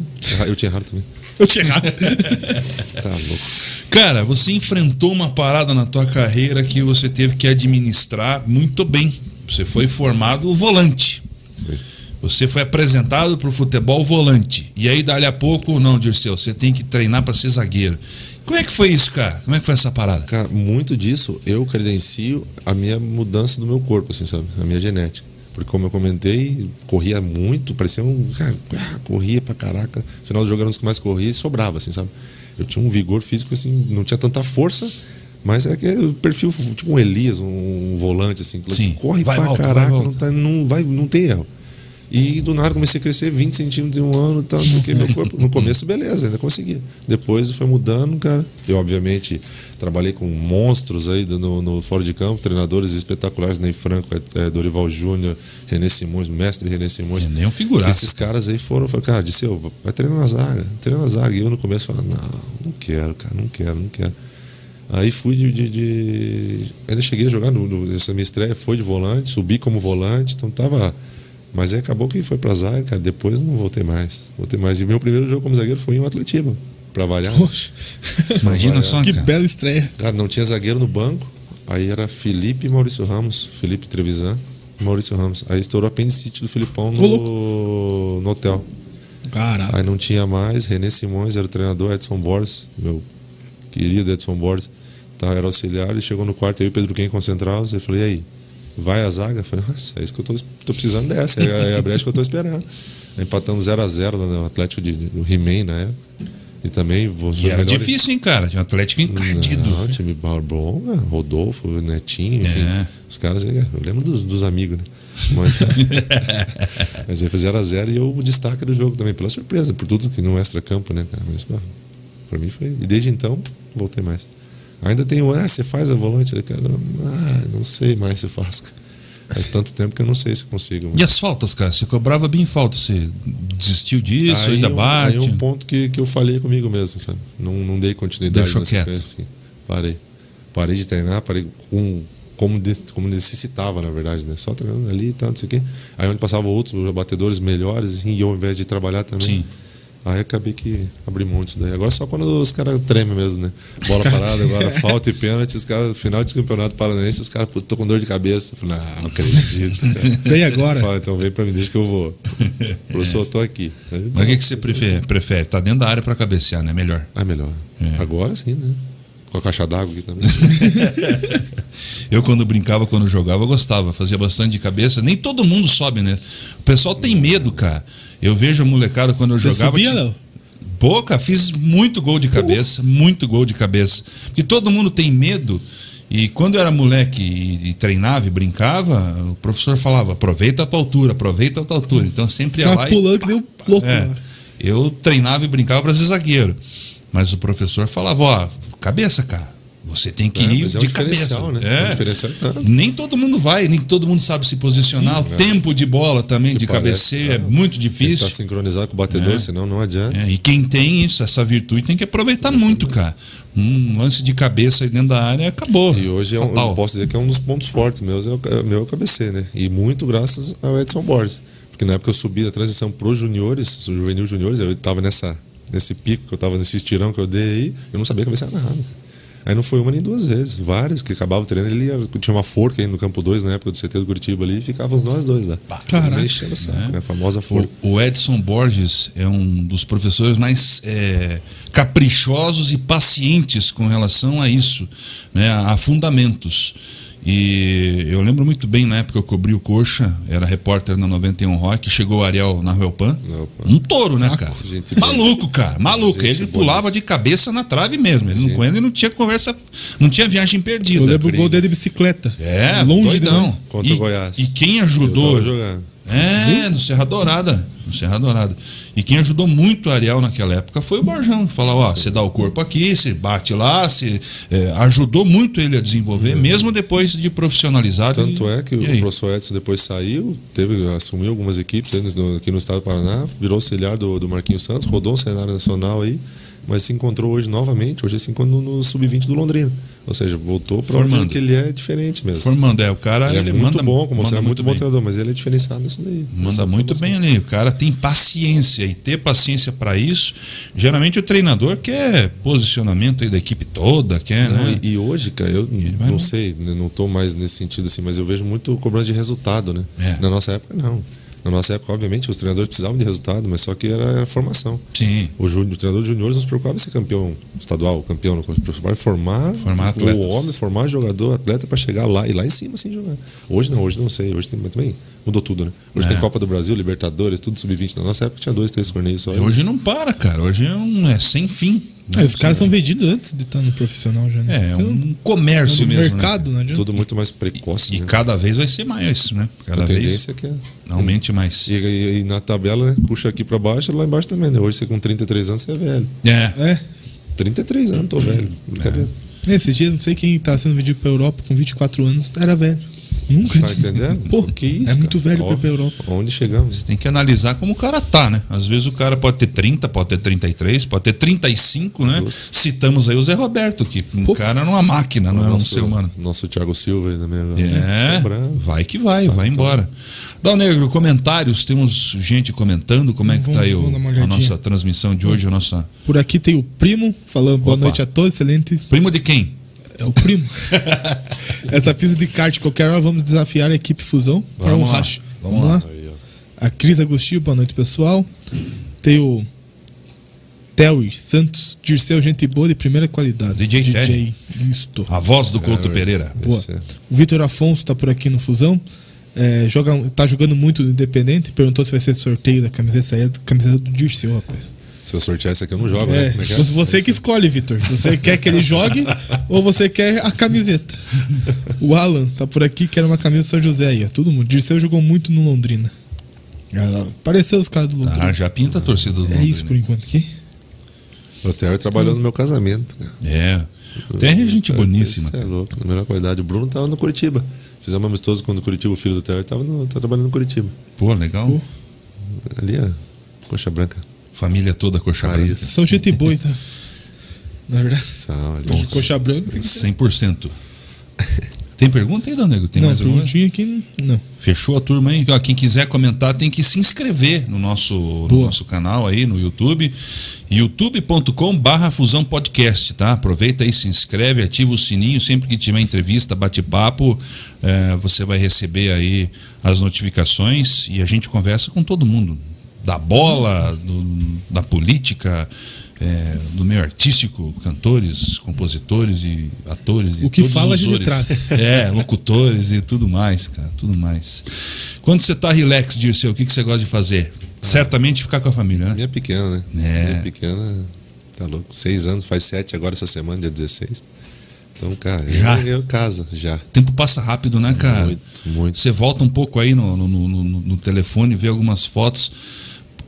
eu tinha errado também. Eu tinha errado. Tá louco. Cara, você enfrentou uma parada na tua carreira que você teve que administrar muito bem. Você foi formado volante. Foi. Você foi apresentado para o futebol volante. E aí, dali a pouco, não, Dirceu, você tem que treinar para ser zagueiro. Como é que foi isso, cara? Como é que foi essa parada? Cara, muito disso eu credencio a minha mudança do meu corpo, assim, sabe? A minha genética. Porque, como eu comentei, corria muito, parecia um. Cara, ah, corria pra caraca. No final do jogo era um dos que mais corria e sobrava, assim, sabe? Eu tinha um vigor físico, assim, não tinha tanta força, mas é que é o perfil, tipo um Elias, um, volante, assim, Sim. corre Vai, pra volta, vai, caraca, volta. não, tá, não, vai, não tem erro. E do nada comecei a crescer 20 centímetros em um ano e tal, não sei o que, meu corpo. No começo, beleza, ainda conseguia. Depois foi mudando, cara. Eu, obviamente, trabalhei com monstros aí no, no fora de campo, treinadores espetaculares, Ney Franco, é, é, Dorival Júnior, René Simões, mestre René Simões. É nem um figuraço. esses caras aí foram, eu falei, cara, Disseu, vai treinar na zaga, treina na zaga. E eu no começo falava, não, não quero, cara, não quero, não quero. Aí fui de. de, de- Ainda cheguei a jogar no, no- essa minha estreia, foi de volante, subi como volante, então tava. Mas aí acabou que foi pra zaga, cara. Depois não voltei mais. Voltei mais. E meu primeiro jogo como zagueiro foi em um Atletiba, pra variar. Poxa. Imagina só, Que cara. bela estreia. Cara, não tinha zagueiro no banco. Aí era Felipe e Maurício Ramos. Felipe Trevisan e Maurício Ramos. Aí estourou a apendicite do Filipão no, no hotel. Caraca. Aí não tinha mais, René Simões era o treinador, Edson Borges, meu querido Edson Borges, tá, era auxiliar, ele chegou no quarto, e o Pedro Quem concentrados, eu falei, e aí, vai a zaga? Eu falei, nossa, é isso que eu tô precisando dessa, é, a- é a brecha que eu tô esperando. Empatamos 0x0 no Atlético de, do He-Man na época. E também vou Que era difícil, hein, cara? Tinha um Atlético encardido. Não, time né? Rodolfo, Netinho, enfim. É. Os caras eu lembro dos, dos amigos, né? Mas, mas aí foi 0x0 e eu o destaque do jogo também, pela surpresa, por tudo que não extra-campo, né, cara? Mas, pra mim foi. E desde então, voltei mais. Ainda tem o, ah, você faz a volante? Falei, cara, ah, não sei mais se faz. cara. Faz tanto tempo que eu não sei se consigo. E as faltas, cara? Você cobrava bem falta. Você desistiu disso, ainda um- bate. Aí um ponto que, que eu falei comigo mesmo, sabe? Não, não dei continuidade Deixou quieto. assim. Parei. Parei de treinar, parei com como, como necessitava, na verdade, né? Só treinando ali e tal, não sei o quê. Aí onde passavam outros batedores melhores, assim, e eu, ao invés de trabalhar também. Sim. Aí acabei que abri mão disso daí. Agora só quando os caras tremem mesmo, né? Bola parada, agora falta e pênalti, os caras, final de campeonato paranaense, os caras, tô com dor de cabeça. Eu falei, ah, não acredito, cara. Vem agora. Fala, então vem pra mim, deixa que eu vou. Professor, eu tô aqui. Aí, Mas o que, que você prefere? prefere? Tá dentro da área para cabecear, né? Melhor. Ah, melhor. É. Agora sim, né? Com a caixa d'água aqui também. Eu, quando brincava, quando jogava, eu gostava, fazia bastante de cabeça. Nem todo mundo sobe, né? O pessoal tem medo, cara. Eu vejo a molecada quando eu Você jogava. subia? Pô, cara, fiz muito gol de cabeça, muito gol de cabeça. Porque todo mundo tem medo. E quando eu era moleque e, e treinava e brincava, o professor falava: aproveita a tua altura, aproveita a tua altura. Então sempre ia Ficava lá e pulando que deu louco. é, lá. eu treinava e brincava para ser zagueiro. Mas o professor falava, ó, cabeça, cara. Você tem que É, ir mas é um de cabeça. diferencial, né? É um diferencial tanto. Nem todo mundo vai, nem todo mundo sabe se posicionar. o tempo de bola também, de parece, cabeceio, é é. muito Tem que difícil. estar sincronizado com o batedor, É. senão não adianta. É, e quem tem isso, essa virtude, tem que aproveitar muito, cara. Um lance de cabeça aí dentro da área acabou. E hoje é um, eu posso dizer que é um dos pontos fortes meus, é o, é, meu é o cabeceio, né? E muito graças ao Edson Borges. Porque na época eu subi da transição pro juniores, o juvenil juniores, eu tava nessa, nesse pico que eu tava nesse estirão que eu dei aí, eu não sabia cabecear nada. Aí não foi uma nem duas vezes, várias, que acabava o treino, ele ia, tinha uma forca aí no campo 2, na época do CT do Curitiba ali, e ficávamos nós dois lá. Caraca. Mexendo o saco, É. né? A famosa forca. O, o Edson Borges é um dos professores mais é, caprichosos e pacientes com relação a isso, né, a fundamentos. E eu lembro muito bem na época que eu cobri o Coxa, era repórter na 91 Rock, chegou o Ariel na Ruelpan. Ruelpan. Um touro, né, Saco. cara? Gente Maluco, cara, maluco. Gente Ele pulava de cabeça na trave mesmo. Ele não, com ele não tinha conversa, não tinha viagem perdida. Eu lembro o gol dele de bicicleta. É, longe doidão. demais. Contra e, o Goiás. E quem Eu ajudou. tava jogando. É, no Serra Dourada. No Serra Dourada. E quem ajudou muito o Ariel naquela época foi o Borjão. Falar, ó, você dá o corpo aqui, você bate lá, você é, ajudou muito ele a desenvolver, mesmo depois de profissionalizado. Tanto E- é que o aí? professor Edson depois saiu, teve, assumiu algumas equipes no- aqui no estado do Paraná, virou auxiliar do, do Marquinhos Santos, rodou um cenário nacional aí, mas se encontrou hoje novamente, hoje se encontra no, no sub-20 do Londrina. Ou seja, voltou para onde Formando. que ele é diferente mesmo. Formando, é, o cara ele é muito manda, bom, como você é muito bom bem. treinador, mas ele é diferenciado nisso daí. Manda muito bem ali. O cara tem paciência e ter paciência para isso. Geralmente o treinador quer posicionamento aí da equipe toda, quer, Não, né? e, e hoje, cara, eu ele vai não sei, né, não estou mais nesse sentido assim, mas eu vejo muito cobrança de resultado, né? É. Na nossa época, não. Na nossa época, obviamente, os treinadores precisavam de resultado, mas só que era, era formação. Sim. O, júnior, o treinador de juniores não se preocupava em ser campeão estadual, campeão, se preocupava em formar, Formar atletas. o homem, formar jogador, atleta para chegar lá e lá em cima sem jogar. Hoje não, hoje não sei, hoje tem, mas também mudou tudo, né? Hoje É. tem Copa do Brasil, Libertadores, tudo sub-20. Na nossa época tinha dois, três torneios só. Hoje não para, cara. Hoje é, um, é sem fim. Né? É, os caras são vendidos antes de estar no profissional já, né? É, é um comércio mesmo. mercado, né? não adianta. Tudo muito mais precoce, E né? cada vez vai ser mais, né? Cada A vez tendência é que é. aumente mais. E, e- e na tabela, né, puxa aqui para baixo, lá embaixo também, né? Hoje você com 33 anos, você é velho. É. É. 33 anos, tô velho. Brincadeira. Esses dias, não sei quem tá sendo vendido pra Europa com 24 anos, era velho. Nunca Tá entendendo? Pô, que isso? é muito cara? velho pra Ó, ir pra Europa. Onde chegamos? Você tem que analisar como o cara tá, né? Às vezes o cara pode ter 30, pode ter 33, pode ter 35, né? Justo. Citamos aí o Zé Roberto, que um Pô. cara era uma máquina, não era um ser humano. Nosso Thiago Silva também agora. É, Sobrando. vai que vai, Sabe, vai então. embora. Dal Negro, comentários, temos gente comentando como é que Vamos- tá aí o- a nossa transmissão de hoje, a nossa... Por aqui tem o primo falando boa Opa. noite a todos, excelente. Primo de quem? É o primo. Essa pista de kart, qualquer hora vamos desafiar a equipe Fusão para um racha. vamos Vamos, lá. A Cris Agostinho, boa noite pessoal. Tem o Terry Santos, Dirceu, gente boa de primeira qualidade. DJ Terry. Isto. A voz do Couto É, Pereira. Boa. É. O Vitor Afonso tá por aqui no Fusão. É, joga, tá jogando muito no Independente. Perguntou se vai ser sorteio da camiseta. Essa aí é a camiseta do Dirceu, rapaz. Se eu sortear essa aqui, eu não jogo, É, né? É que é? você- que escolhe, Vitor. Você quer que ele jogue ou você quer a camiseta? O Alan tá por aqui, que era uma camisa do São José aí. ó, Todo mundo. Dirceu jogou muito no Londrina. Ah, Apareceu os caras do Londrina. Ah, já pinta a torcida do é Londrina. isso por enquanto aqui. O Theo trabalhou no meu casamento. Cara. É. Tem gente boníssima. Você é louco, na melhor qualidade. O Bruno tava no Curitiba. Fizemos amistoso quando o Curitiba, o filho do Theo, tava, no, tava trabalhando no Curitiba. Pô, legal. Pô. Ali, ó, coxa branca. Família toda coxa branca. São gente boa, então. Na verdade. Sal, ali. Coxa branca tem que ser. 100%. Tem pergunta aí, Danego? Tem não, mais alguma? aqui não. Fechou a turma aí? Ó, quem quiser comentar tem que se inscrever no nosso, no nosso canal aí no YouTube, youtube.com barra fusão podcast, tá? Aproveita aí, se inscreve, ativa o sininho, sempre que tiver entrevista, bate-papo, eh, você vai receber aí as notificações e a gente conversa com todo mundo, da bola, do- da política, eh, do meio artístico, cantores, compositores e atores. e O que todos fala, ores. traz. É, locutores e tudo mais, cara, tudo mais. Quando você tá relax, Dirceu, o que, que você gosta de fazer? Certamente ficar com a família, né? Minha pequena, né? É. Minha pequena, tá louco. Seis anos, faz sete agora essa semana, dia 16. Então, cara, Já? eu, eu casa, já. O tempo passa rápido, né, cara? Muito, muito. Você volta um pouco aí no, no- no- no telefone, vê algumas fotos.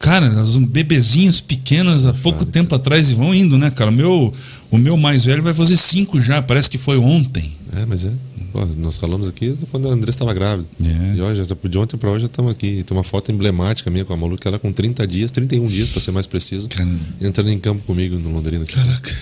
Cara, elas são bebezinhas pequenas há pouco tempo atrás e vão indo, né, cara? O meu, o meu mais velho vai fazer cinco já, parece que foi ontem. É, mas é. Pô, nós falamos aqui quando a Andressa estava grávida. É. E hoje, de ontem para hoje, já estamos aqui. Tem uma foto emblemática minha com a Malu, que ela com 30 dias, 31 dias para ser mais preciso, Caramba. entrando em campo comigo no Londrina. Caraca.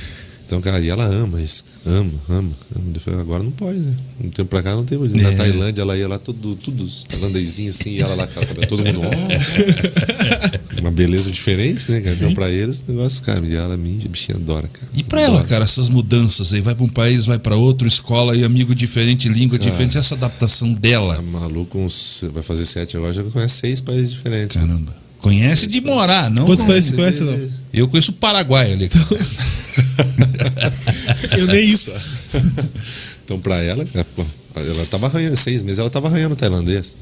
Então, cara, e ela ama isso. Ama, ama, ama. Eu falei, agora não pode, né? Um tempo pra cá não tem. Na É. Tailândia, ela ia lá tudo, tudo tailandesinho assim, e ela lá, cara, todo mundo, ó. Uma beleza diferente, né, cara? Então, pra eles, o negócio, cara, e ela, minha, a bichinha adora, cara. E pra ela, Adora. cara, essas mudanças aí, vai pra um país, vai pra outro, escola e amigo diferente, língua diferente, essa adaptação dela. maluco, uns- vai fazer sete agora, já conhece seis países diferentes. Caramba. Conhece de morar, não? Quantos conhece. conhece, não? Eu conheço o Paraguai ali. cara. Eu nem isso. Então, pra ela, é, ela tava arranhando, seis meses, ela tava arranhando tailandês.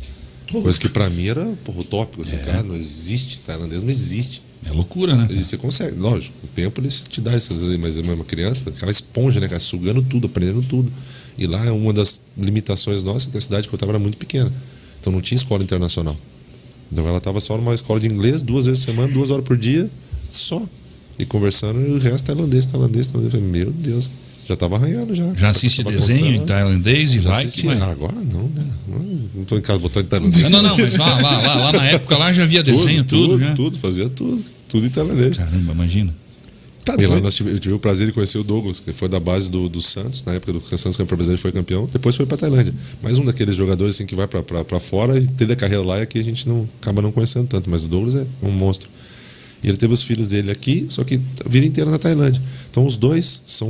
Coisa que pra mim era porra, utópico, assim, cara, não existe, tailandês não existe. É loucura, né? E você consegue, lógico, o tempo ele te dá essas mas é uma criança, aquela esponja, né, cara, sugando tudo, aprendendo tudo. E lá é uma das limitações nossas, que a cidade que eu tava era muito pequena. Então não tinha escola internacional. Então ela tava só numa escola de inglês, duas vezes por semana, duas horas por dia, só. E conversando, e o resto tailandês, tailandês, tailandês. Eu falei, meu Deus, já tava arranhando já. Já assiste desenho em contando. tailandês e vai assisti. que vai. Agora não, né? Não tô em casa botando tailandês. Não, não, mas lá, lá, lá, lá na época lá já via desenho, tudo, tudo, já. tudo, fazia tudo. Tudo em tailandês. Caramba, imagina. Tá E lá nós tive, eu tive o prazer de conhecer o Douglas, que foi da base do, do Santos, na época do que o Santos campeão brasileiro foi campeão, depois foi para Tailândia. Mais um daqueles jogadores assim, que vai para fora e teve a carreira lá e que a gente não acaba não conhecendo tanto, mas o Douglas é um monstro. E ele teve os filhos dele aqui, só que a vida inteira na Tailândia. Então os dois são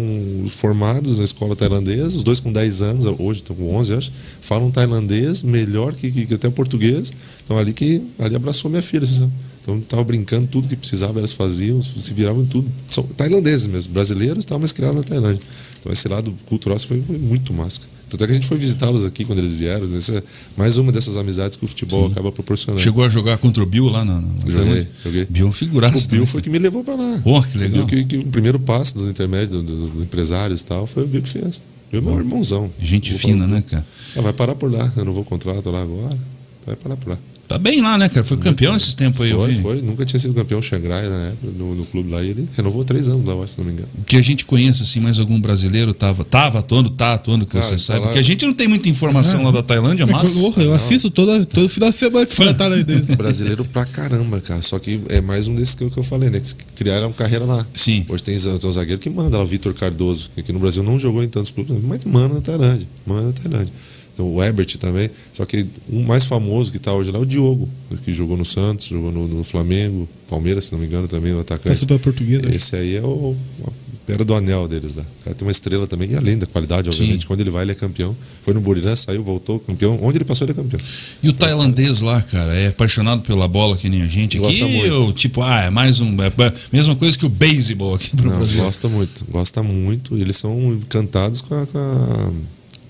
formados na escola tailandesa, os dois com 10 anos, hoje estão com 11 acho, falam tailandês melhor que, que, que até português. Então ali que ali abraçou minha filha, assim, sabe? Então tava brincando tudo que precisava, elas faziam, se viravam em tudo. São tailandeses mesmo, brasileiros, tal, mas criados na Tailândia. Então esse lado cultural foi, foi muito massa. Tanto é que a gente foi visitá-los aqui quando eles vieram. Essa, mais uma dessas amizades que o futebol acaba proporcionando. Chegou a jogar contra o Bill lá na. na Joguei, joguei. Bill é um figuraço. O Bill também. foi que me levou para lá. Pô, que legal. O, que, que o primeiro passo dos intermédios, do- do- dos empresários e tal, foi o Bill que fez. Meu meu irmãozão. Gente Vou fina, né, cara? Ah, vai parar por lá. Eu não vou contrato lá agora. Vai parar por lá. Tá bem lá, né, cara? Foi campeão esses tempos aí, eu Foi, vi. foi. Nunca tinha sido campeão Xangrai na época, no, no clube lá. E ele renovou três anos lá, se não me engano. Que a gente conheça, assim, mais algum brasileiro tava, tava atuando, tá atuando, que Cara, você tá sabe. lá- Porque a gente não tem muita informação lá da Tailândia, É mas. eu, eu assisto toda, todo final de semana que foi na tailandesa. Brasileiro pra caramba, cara. Só que é mais um desses que eu, que eu falei, né? Que criaram carreira lá. Sim. Hoje tem, tem um zagueiro que manda lá, o Vitor Cardoso, que aqui no Brasil não jogou em tantos clubes, mas manda na Tailândia. Manda na Tailândia. Então o Ebert também. Só que um mais famoso que tá hoje lá é o Diogo, que jogou no Santos, jogou no, no Flamengo, Palmeiras, se não me engano, também, o atacante. Passou pela portuguesa. Esse aí é o. a Era do anel deles lá. O cara tem uma estrela também, e além da qualidade, obviamente. Sim. Quando ele vai, ele é campeão. Foi no Burirã, saiu, voltou, campeão. Onde ele passou, ele é campeão. E o tailandês lá, cara, é apaixonado pela bola que nem a gente aqui? Gosta muito. Ou tipo, ah, é mais um. É a mesma coisa que o beisebol aqui pro Não, Brasil. gosta muito, gosta muito. Eles são encantados com a, com a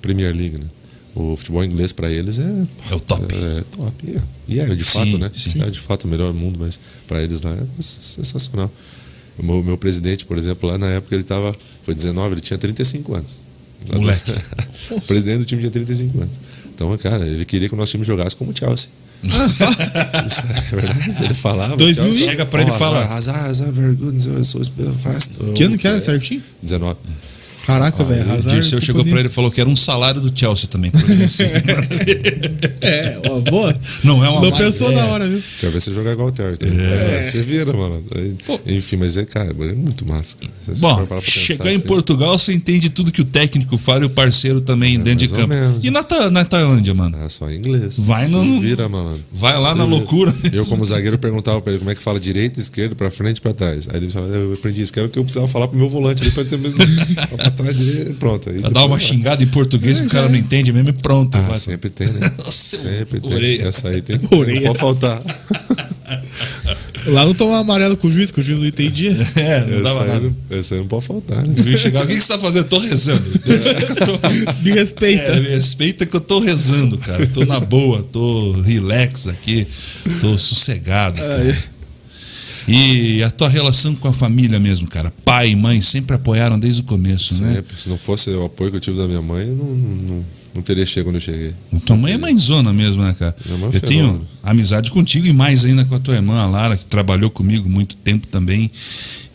Premier League, né? O futebol inglês para eles é É o top. É, top. E é, é, de Sim, fato, né? sim. É de fato o melhor mundo, mas para eles lá é sensacional. O meu, meu presidente, por exemplo, lá na época ele tava, foi 19, ele tinha 35 anos. Moleque. o presidente do time tinha 35 anos. Então, cara, ele queria que o nosso time jogasse como o Chelsea. Isso é verdade. Ele falava. 2000 Chelsea- Chega pra ele e fala- so fast. Que ano que era certinho? 19. Caraca, velho. O. Dirceu chegou pra ele e falou que era um salário do Chelsea também. assim. É, ó, boa. Não é uma Não pensou ideia. na hora, viu? Quer ver você jogar igual o Terry. tá? É, Você vira, mano. Aí- enfim, mas é, cara, é muito massa. você Bom, chegar em assim, Portugal, você entende tudo que o técnico fala e o parceiro também dentro de campo. menos. E na, Ta- na Tailândia, mano? Ah, só em inglês. Vai Se no- Vira, mano. Vai lá na loucura. Eu, como zagueiro, perguntava pra ele como é que fala direita, esquerda, pra frente e pra trás. Aí ele falava, eu aprendi isso, que era o que eu precisava falar pro meu volante ali pra ter pra trás, direita, pronto. Aí dar uma xingada em português que o cara não entende mesmo e pronto. Ah, vai. sempre tem, né? Nossa, sempre tem. orelha. Essa aí tem. Orelha. Não pode faltar. Lá não toma amarelo com o juiz, que o juiz não entendia. É, não Essa dava aí, nada. não, essa aí não pode faltar, né? Viu chegar, o que, que você tá fazendo? Eu tô rezando. Tô- Me respeita. É, me respeita que eu tô rezando, cara. Tô na boa, tô relax aqui, tô sossegado. cara. E a tua relação com a família mesmo, cara? Pai e mãe sempre apoiaram desde o começo, né? Sempre. Se não fosse o apoio que eu tive da minha mãe, eu não, não, não teria chegado onde eu cheguei. Tua mãe é mãezona mesmo, né, cara? Minha mãe é Eu tenho amizade contigo e mais ainda com a tua irmã, a Lara, que trabalhou comigo muito tempo também.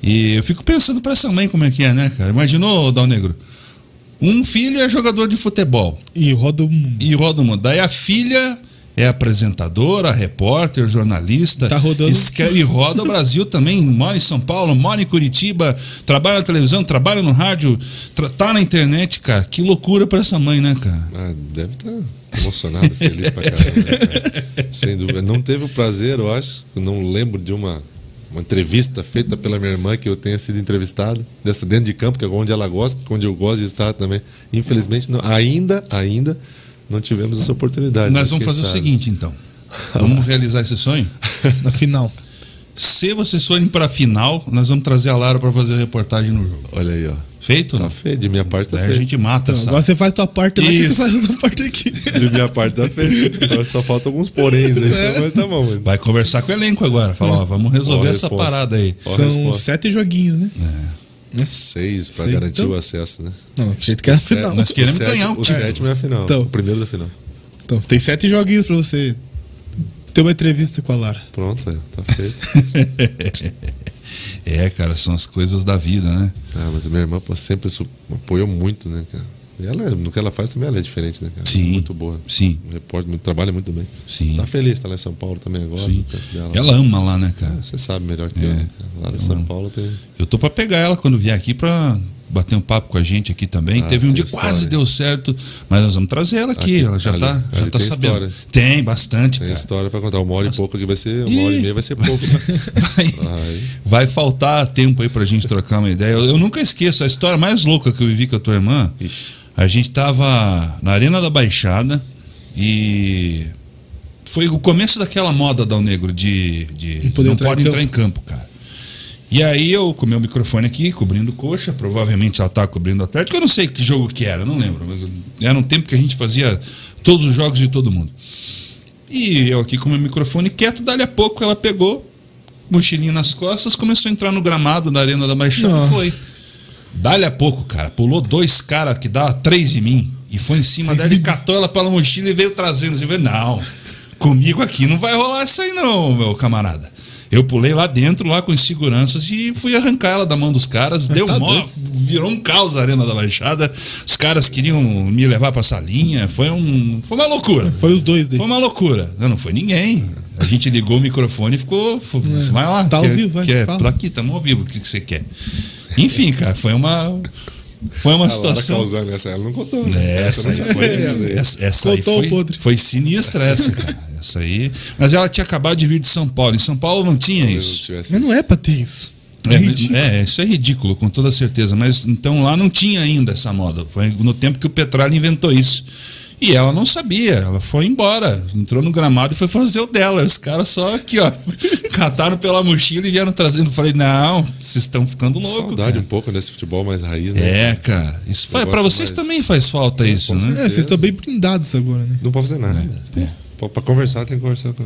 E eu fico pensando pra essa mãe como é que é, né, cara? Imaginou, Dal Negro? Um filho é jogador de futebol E roda o mundo. e roda o mundo. Daí a filha é apresentadora, repórter, jornalista. Tá rodando. Escreve e roda o Brasil também. Mora em São Paulo, mora em Curitiba, trabalha na televisão, trabalha no rádio, tá na internet, cara. Que loucura pra essa mãe, né, cara? Ah, deve estar emocionado, feliz pra caramba. né, cara? Sem dúvida. Não teve o prazer, eu acho. Eu não lembro de uma, uma entrevista feita pela minha irmã que eu tenha sido entrevistado, dessa dentro de campo, que é onde ela gosta, onde eu gosto de estar também. Infelizmente, não- ainda, ainda não tivemos essa oportunidade. Nós mas vamos quem fazer o sabe? seguinte, então. Vamos realizar esse sonho? Na final. Se vocês forem pra final, nós vamos trazer a Lara pra fazer a reportagem no jogo. Olha aí, ó. Feito? Tá não? feio, de minha parte tá Daí a feio. gente mata essa. agora você faz tua parte lá, que você faz a tua parte aqui. De minha parte tá feio. Agora só falta alguns poréns aí, mas tá bom. Mano. Vai conversar com o elenco agora. Falar, ó, vamos resolver Ó a essa resposta. parada aí. Ó a São resposta. sete joguinhos, né? Seis pra Seis, garantir então. o acesso, né? Não, que jeito que é a final. Nós queremos o sétimo- ganhar o o título. sétimo é a final. Então. O primeiro da final. Então, tem sete joguinhos pra você ter uma entrevista com a Lara. Pronto, aí, tá feito. É, cara, são as coisas da vida, né? ah, mas a minha irmã pô, sempre su- apoiou muito, né, cara? E ela, no que ela faz também ela é diferente, né, cara? Sim. Muito boa. Sim. Um repórter, muito, trabalha muito bem. Sim. Tá feliz, tá lá em São Paulo também agora. Sim. dela. Ela ama lá, né, cara? Você sabe melhor que eu, É. né, cara? Lá em São ama. Paulo tem. Eu tô pra pegar ela quando vier aqui pra bater um papo com a gente aqui também. Ah, Teve um dia história. quase deu certo, mas nós vamos trazer ela aqui. Aqui, ela já ali- tá, já tá tem sabendo. história. Tem bastante, Tem cara. história pra contar. Uma hora e pouco aqui vai ser. Uma hora e meia vai ser pouco. Vai, Aí. vai faltar tempo aí pra gente trocar uma ideia. Eu, eu nunca esqueço a história mais louca que eu vivi com a tua irmã. Ixi. A gente tava na Arena da Baixada e foi o começo daquela moda Dal Negro de, de Não não entrar pode em entrar em campo, cara. E aí eu com o meu microfone aqui, cobrindo coxa, provavelmente ela tava cobrindo Atlético, eu não sei que jogo que era, não lembro. Era um tempo que a gente fazia todos os jogos de todo mundo. E eu aqui com o meu microfone quieto, dali a pouco ela pegou, mochilinha nas costas, começou a entrar no gramado da Arena da Baixada e foi. Dali a pouco, cara, pulou dois caras que dá três em mim e foi em cima dela e catou ela pela mochila e veio trazendo. Eu falei, não, comigo aqui não vai rolar isso aí não, meu camarada. Eu pulei lá dentro, lá com os seguranças e fui arrancar ela da mão dos caras. Deu tá mó, virou um caos a Arena da Baixada. Os caras queriam me levar pra salinha. Foi, um, foi uma loucura. Foi os dois daí. Foi uma loucura. Não, não foi ninguém. A gente ligou o microfone e ficou. fo- Vai lá. Tá ao quer- vivo, vai, quer- fala. Tô aqui, estamos ao vivo. O que, que você quer? Enfim, cara, foi uma. Foi uma A situação. causando essa, ela não contou. Né? É, Essa, não foi, sabia. essa, essa Contou o foi, podre. foi sinistra essa, cara. Essa aí. Mas ela tinha acabado de vir de São Paulo. Em São Paulo não tinha Talvez isso. Mas não é pra ter isso. É, É, é, isso é ridículo, com toda certeza. Mas então lá não tinha ainda essa moda. Foi no tempo que o Petralha inventou isso. E ela não sabia, ela foi embora, entrou no gramado e foi fazer o dela. Os caras só aqui, ó, cataram pela mochila e vieram trazendo. Falei, não, vocês estão ficando loucos. Saudade cara. um pouco desse futebol mais raiz, né? É, cara. Isso faz, pra vocês mais. também faz falta isso, com né? certeza. É, vocês estão bem blindados agora, né? Não pode fazer nada. É. Pra, pra conversar, tem que conversar com.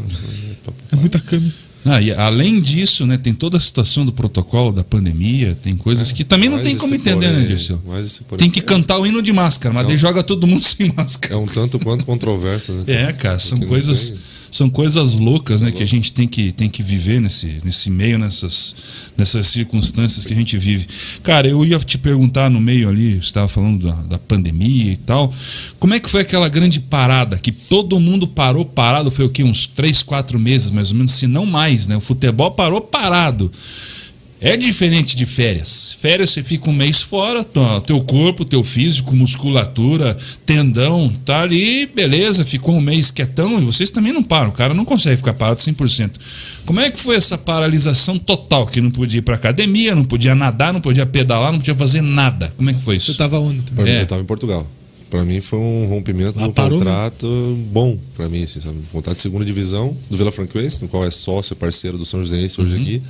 É muita câmera. Ah, e além disso, né, tem toda a situação do protocolo da pandemia, tem coisas que também não tem como entender, né, porém, Dirceu? esse porém. Tem que cantar o hino de máscara, mas Não. daí joga todo mundo sem máscara. É um tanto quanto controverso, né? É, cara, são coisas, são coisas loucas, né, que a gente tem que, tem que viver nesse, nesse meio, nessas, nessas circunstâncias que a gente vive. Cara, eu ia te perguntar no meio ali, você estava falando da, da pandemia e tal, como é que foi aquela grande parada que todo mundo parou parado? Foi o que? Uns três, quatro meses mais ou menos, se não mais, né? O futebol parou parado. É diferente de férias. Férias você fica um mês fora, teu corpo, teu físico, musculatura, tendão, tá ali, beleza, ficou um mês quietão e vocês também não param. O cara não consegue ficar parado 100%. Como é que foi essa paralisação total? Que não podia ir pra academia, não podia nadar, não podia pedalar, não podia fazer nada. Como é que foi isso? Você tava onde? Pra mim, É. Eu estava em Portugal. Para mim foi um rompimento Ah, do parou, né? contrato bom para mim, assim, sabe? Um contrato de segunda divisão do Vila Franquense, no qual é sócio, parceiro do São Joséense Uhum. hoje aqui.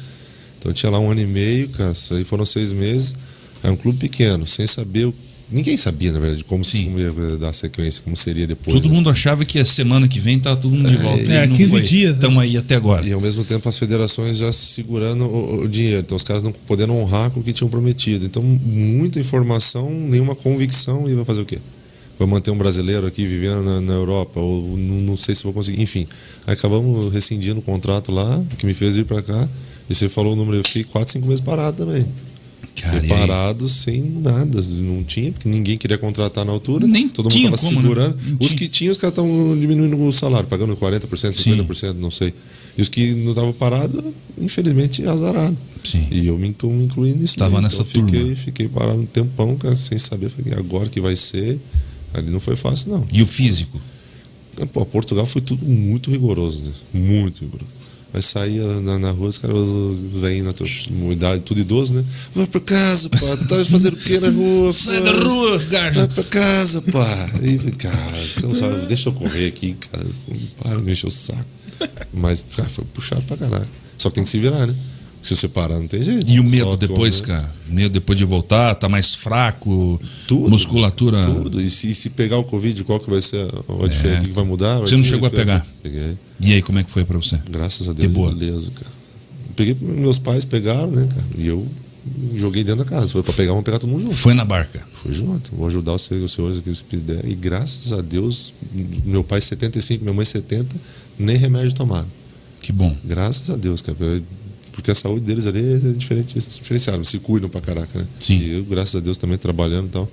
Então eu tinha lá um ano e meio, cara, isso aí foram seis meses. É um clube pequeno, sem saber. o- Ninguém sabia, na verdade, como, se, Sim. como ia dar sequência, como seria depois. Todo né? mundo achava que a semana que vem tá todo mundo de volta. É, e não 15 foi. dias, né? Estamos aí até agora. E ao mesmo tempo as federações já segurando o, o dinheiro. Então os caras não podendo honrar com o que tinham prometido. Então, muita informação, nenhuma convicção, e vai fazer o quê? Vai manter um brasileiro aqui vivendo na, na Europa, ou não, não sei se vou conseguir. Enfim, acabamos rescindindo o contrato lá, que me fez vir para cá. E você falou o número, eu fiquei 4, 5 meses parado também. Cara, Fiquei parado sem nada. Não tinha, porque ninguém queria contratar na altura. Nem Todo mundo estava né? segurando. Os que tinham, os caras estavam diminuindo o salário, pagando 40%, 50%, não sei. E os que não estavam parados, infelizmente, azarado. Sim. E eu me inclu- me incluí nisso. Tava daí. nessa então, fiquei, turma. Fiquei parado um tempão, cara, sem saber. Falei, agora que vai ser. Ali não foi fácil, não. E o físico? Pô, Portugal foi tudo muito rigoroso, né? Muito rigoroso. Vai sair na, na rua, os caras vêm na tua idade, tudo idoso, né? Vai pra casa, pá. Tá fazendo o que na rua? Sai da rua, gajo. Vai pra casa, pá. E, cara, você não sabe, deixa eu correr aqui, cara. Para, me encher o saco. Mas, cara, foi puxado pra caralho. Só que tem que se virar, né? Se você parar, não tem jeito. E o Só medo depois, correr. cara? Medo depois de voltar, tá mais fraco, Tudo. musculatura. Tudo. E se, se pegar o Covid, qual que vai ser a, a diferença? O que vai mudar? Vai É. Você não chegou a pegar? Peguei. E aí, como é que foi pra você? Graças a De Deus, boa. beleza, cara. Peguei, meus pais pegaram, né, cara? E eu joguei dentro da casa. Foi pra pegar, vamos pegar todo mundo junto. Foi na barca. Fui junto. Vou ajudar os senhores, os senhores aqui se puder. E graças a Deus, meu pai 75, minha mãe 70, nem remédio tomaram. Que bom. Graças a Deus, cara. Porque a saúde deles ali é diferente, diferenciada. Se cuidam pra caraca, né? Sim. E eu, graças a Deus, também trabalhando e tal.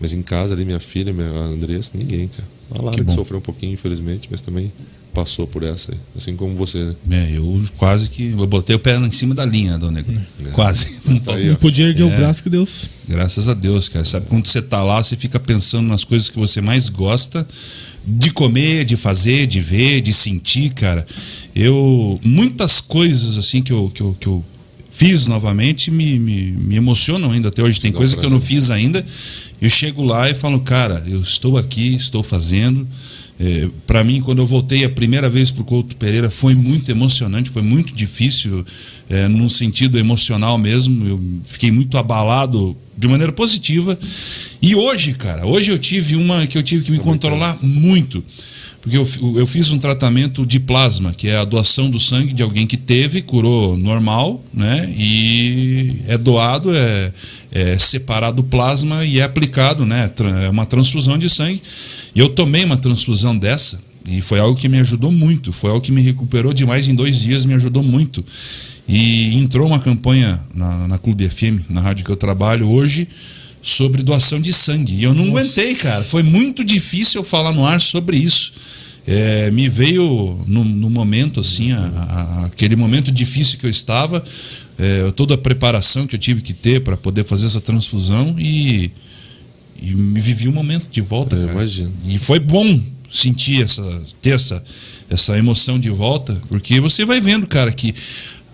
Mas em casa ali, minha filha, minha Andressa, ninguém, cara. A Lara Que sofreu um pouquinho, infelizmente, mas também passou por essa. Assim como você, né? É, eu quase que. Eu botei o pé em cima da linha, dona Negro. Quase. Tá aí, Não podia erguer o É. braço que Deus. Graças a Deus, cara. Sabe quando você tá lá, você fica pensando nas coisas que você mais gosta de comer, de fazer, de ver, de sentir, cara. Eu. Muitas coisas assim que eu, que eu, que eu fiz novamente me, me, me emocionam ainda até hoje. Tem coisa que eu não fiz ainda. Eu chego lá e falo, cara, eu estou aqui, estou fazendo. É, para mim, quando eu voltei a primeira vez para o Couto Pereira, foi muito emocionante, foi muito difícil, é, num sentido emocional mesmo. Eu fiquei muito abalado de maneira positiva. E hoje, cara, hoje eu tive uma que eu tive que me controlar muito. Porque eu, eu fiz um tratamento de plasma, que é a doação do sangue de alguém que teve, curou normal, né? E é doado, é, é separado o plasma e é aplicado, né? É uma transfusão de sangue. E eu tomei uma transfusão dessa e foi algo que me ajudou muito. Foi algo que me recuperou demais em dois dias, me ajudou muito. E entrou uma campanha na, na Clube FM, na rádio que eu trabalho hoje, sobre doação de sangue. E eu não aguentei, cara. Foi muito difícil eu falar no ar sobre isso. É, me veio no, no momento, assim, a- a- aquele momento difícil que eu estava, é, toda a preparação que eu tive que ter para poder fazer essa transfusão e, e me vivi um momento de volta. Imagino. E foi bom sentir essa, ter essa, essa emoção de volta, porque você vai vendo, cara, que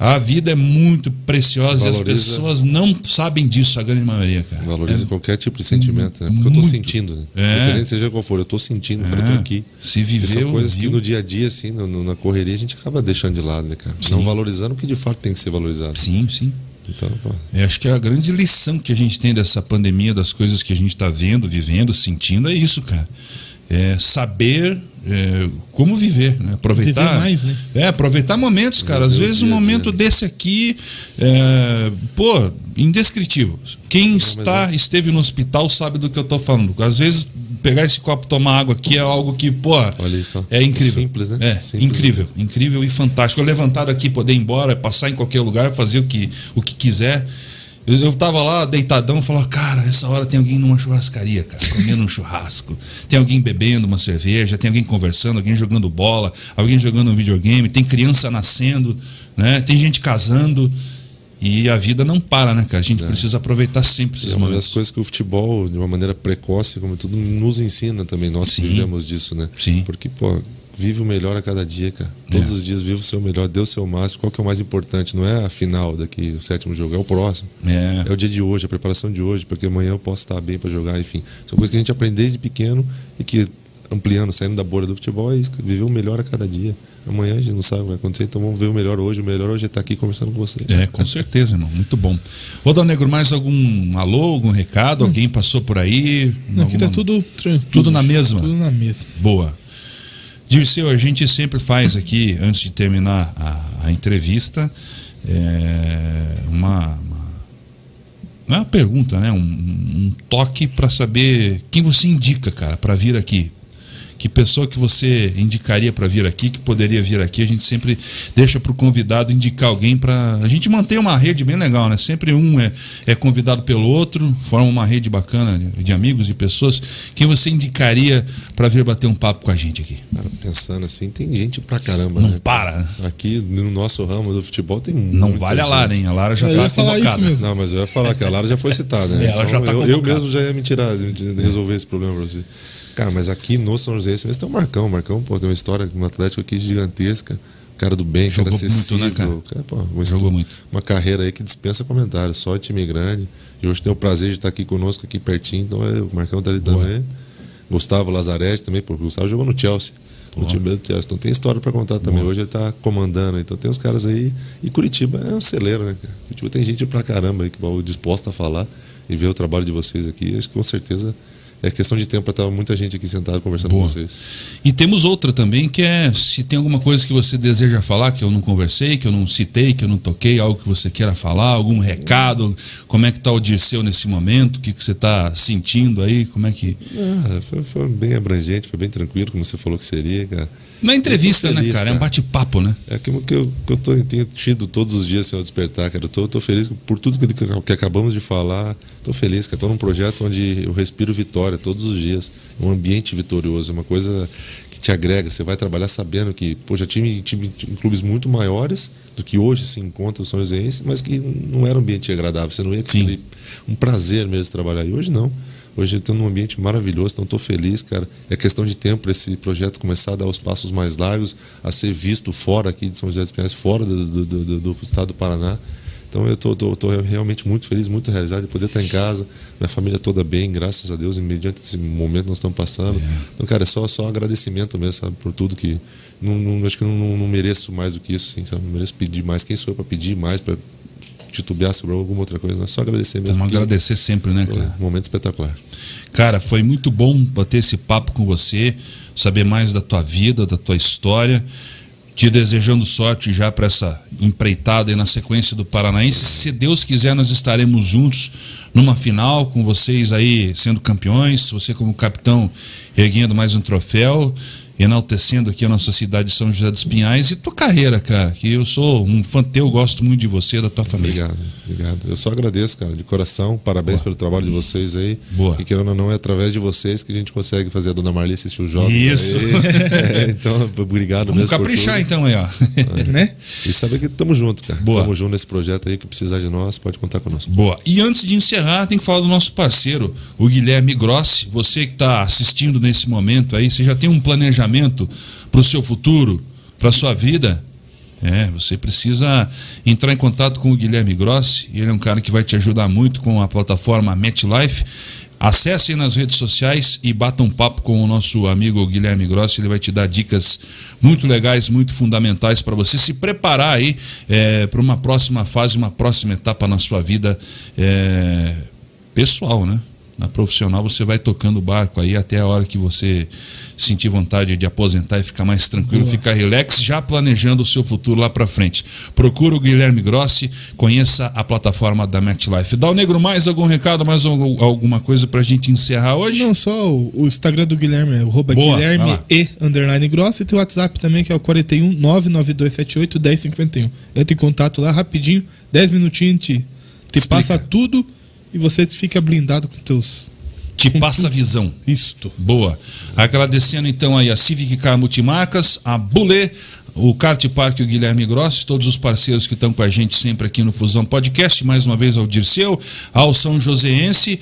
a vida é muito preciosa e as Valoriza. pessoas não sabem disso, a grande maioria, cara. Valoriza É- qualquer tipo de sentimento, né? Porque eu tô muito. sentindo, né? É. Independente seja qual for, eu tô sentindo, É. tô aqui. Se E viveu, são coisas que viu. no dia a dia, assim, no- no- na correria, a gente acaba deixando de lado, né, cara? Sim. Não valorizando o que de fato tem que ser valorizado. Sim, sim. Então, pô, Eu acho que a grande lição que a gente tem dessa pandemia, das coisas que a gente está vendo, vivendo, sentindo, é isso, cara. É, saber é, como viver, né? aproveitar, Viver mais, né? é aproveitar momentos, cara. Às vezes um momento desse aqui, é, pô, indescritível. Quem está esteve no hospital sabe do que eu tô falando. Às vezes pegar esse copo, e tomar água aqui é algo que, pô, Olha isso. é incrível. Simples, né? É, Simples. incrível, incrível e fantástico. Eu levantar daqui, poder ir embora, passar em qualquer lugar, fazer o que, o que quiser. Eu, eu tava lá deitadão, falava, cara, essa hora tem alguém numa churrascaria, cara, comendo um churrasco. Tem alguém bebendo uma cerveja, tem alguém conversando, alguém jogando bola, alguém jogando um videogame, tem criança nascendo, né? Tem gente casando. E a vida não para, né, cara? A gente precisa aproveitar sempre esses É uma das coisas que o futebol, de uma maneira precoce, como tudo, nos ensina também. Nós Sim. vivemos disso, né? Sim. Porque, pô, vive o melhor a cada dia, cara. Todos É. os dias vive o seu melhor, dê o seu máximo. Qual que é o mais importante? Não é a final daqui, o sétimo jogo, é o próximo. É. É o dia de hoje, a preparação de hoje, porque amanhã eu posso estar bem para jogar, enfim. São coisas que a gente aprende desde pequeno e que, ampliando, saindo da bolha do futebol, é isso, viver o melhor a cada dia. Amanhã a gente não sabe o que vai acontecer, então vamos ver o melhor hoje. O melhor hoje é estar aqui conversando com você. É, com certeza, irmão. Muito bom. Ô, Dal Negro, mais algum alô, algum recado? Alguém passou por aí? Não, aqui tá Alguma- tudo tranquilo. Tudo na mesma? Tudo na mesma. Boa. Dirceu, a gente sempre faz aqui, antes de terminar a, a entrevista, é, uma, uma- é uma pergunta, né? Um, um toque para saber quem você indica, cara, para vir aqui. Que pessoa que você indicaria para vir aqui, que poderia vir aqui? A gente sempre deixa para o convidado indicar alguém para. A gente manter uma rede bem legal, né? Sempre um é, é convidado pelo outro, forma uma rede bacana de, amigos e pessoas. Quem você indicaria para vir bater um papo com a gente aqui? Cara, pensando assim, tem gente pra caramba, Não né? para, né? Aqui no nosso ramo do futebol tem Não vale a gente. Lara, hein? A Lara já está convocada. Não, mas eu ia falar que a Lara já foi citada, né? É, ela já tá eu, eu mesmo já ia me tirar, de resolver esse problema pra você. Cara, mas aqui no São José, esse mês tem o Marcão. O Marcão, pô, tem uma história no Atlético aqui gigantesca. Cara do bem, Jogou cara muito, acessível. né, cara? pô, uma, Jogou muito. uma carreira aí que dispensa comentários. Só time grande. E hoje tem o prazer de estar aqui conosco, aqui pertinho. Então é, o Marcão tá ali Boa. também. Gustavo Lazarete também, porque o Gustavo jogou no Chelsea. No time do Chelsea. Então tem história pra contar também. Boa. Hoje ele tá comandando. Então tem os caras aí. E Curitiba é um celeiro, né, cara? Curitiba tem gente pra caramba aí que disposta a falar e ver o trabalho de vocês aqui. Acho que com certeza é questão de tempo pra estar muita gente aqui sentada conversando Boa. com vocês. E temos outra também, que é se tem alguma coisa que você deseja falar, que eu não conversei, que eu não citei, que eu não toquei, algo que você queira falar, algum recado, como é que tá o Dirceu nesse momento, o que, que você está sentindo aí, como é que... Ah, foi, foi bem abrangente, foi bem tranquilo, como você falou que seria, cara. Uma entrevista, Eu tô né, feliz, cara? É um cara. bate-papo, né? É aquilo que eu, que eu tô, tenho tido todos os dias sem eu despertar, cara. Eu tô, tô feliz por tudo que, que acabamos de falar. Tô feliz, cara. Tô num projeto onde eu respiro vitória todos os dias. Um ambiente vitorioso. É uma coisa que te agrega. Você vai trabalhar sabendo que, pô, já tive, tive em clubes muito maiores do que hoje se encontra o São Joséense, mas que não era um ambiente agradável. Você não ia conseguir um prazer mesmo trabalhar. E hoje não. Hoje eu estou num ambiente maravilhoso, então estou feliz, cara. É questão de tempo para esse projeto começar a dar os passos mais largos, a ser visto fora aqui de São José dos Pinhais, fora do, do, do- do estado do Paraná. Então eu estou realmente muito feliz, muito realizado de poder estar em casa, minha família toda bem, graças a Deus, e mediante esse momento que nós estamos passando. Então, cara, é só, só agradecimento mesmo, sabe, por tudo que. Não, não- acho que não, não mereço mais do que isso, sim, sabe? Não mereço pedir mais. Quem sou eu para pedir mais, para titubear sobre alguma outra coisa? Não é só agradecer mesmo. Vamos agradecer sempre, né, cara? um momento espetacular. Cara, foi muito bom bater esse papo com você, saber mais da tua vida, da tua história. Te desejando sorte já para essa empreitada e na sequência do Paranaense. Se Deus quiser, nós estaremos juntos numa final com vocês aí sendo campeões, você como capitão erguendo mais um troféu, enaltecendo aqui a nossa cidade de São José dos Pinhais e tua carreira, cara, que eu sou um fã teu, gosto muito de você, da tua família. Obrigado, obrigado. Eu só agradeço, cara, de coração. Parabéns pelo trabalho de vocês aí. Boa. E querendo ou não, é através de vocês que a gente consegue fazer a Dona Marli assistir os jogos. Isso. É, então, obrigado Vamos mesmo. por caprichar então aí, ó. né? E saber que estamos juntos, cara. Boa. Estamos juntos nesse projeto aí, que precisar de nós, pode contar conosco. Boa. E antes de encerrar, tem que falar do nosso parceiro, o Guilherme Grossi. Você que está assistindo nesse momento aí, você já tem um planejamento para o seu futuro, para a sua vida? É, você precisa entrar em contato com o Guilherme Grossi. Ele é um cara que vai te ajudar muito com a plataforma MetLife. Acessem nas redes sociais e batam um papo com o nosso amigo Guilherme Grossi. Ele vai te dar dicas muito legais, muito fundamentais para você se preparar aí é, para uma próxima fase, uma próxima etapa na sua vida é, pessoal, né? Na profissional você vai tocando o barco aí até a hora que você sentir vontade de aposentar e ficar mais tranquilo, Boa. ficar relax, já planejando o seu futuro lá para frente. Procura o Guilherme Grossi, conheça a plataforma da MetLife. Dá o Negro mais algum recado, mais algum- alguma coisa pra gente encerrar hoje? Não, só o, o Instagram do Guilherme é arroba Boa, Guilherme e underline grosso e tem o WhatsApp também que é o 41 99278 1051. Entra em contato lá rapidinho, 10 minutinhos te, te Explica. passa tudo e você fica blindado com teus Te passa a visão. isto. Boa. Agradecendo então aí a Civic Car Multimarcas, a Bulê, o Kart Park e o Guilherme Grossi, todos os parceiros que estão com a gente sempre aqui no Fusão Podcast, mais uma vez ao Dirceu, ao São Joséense.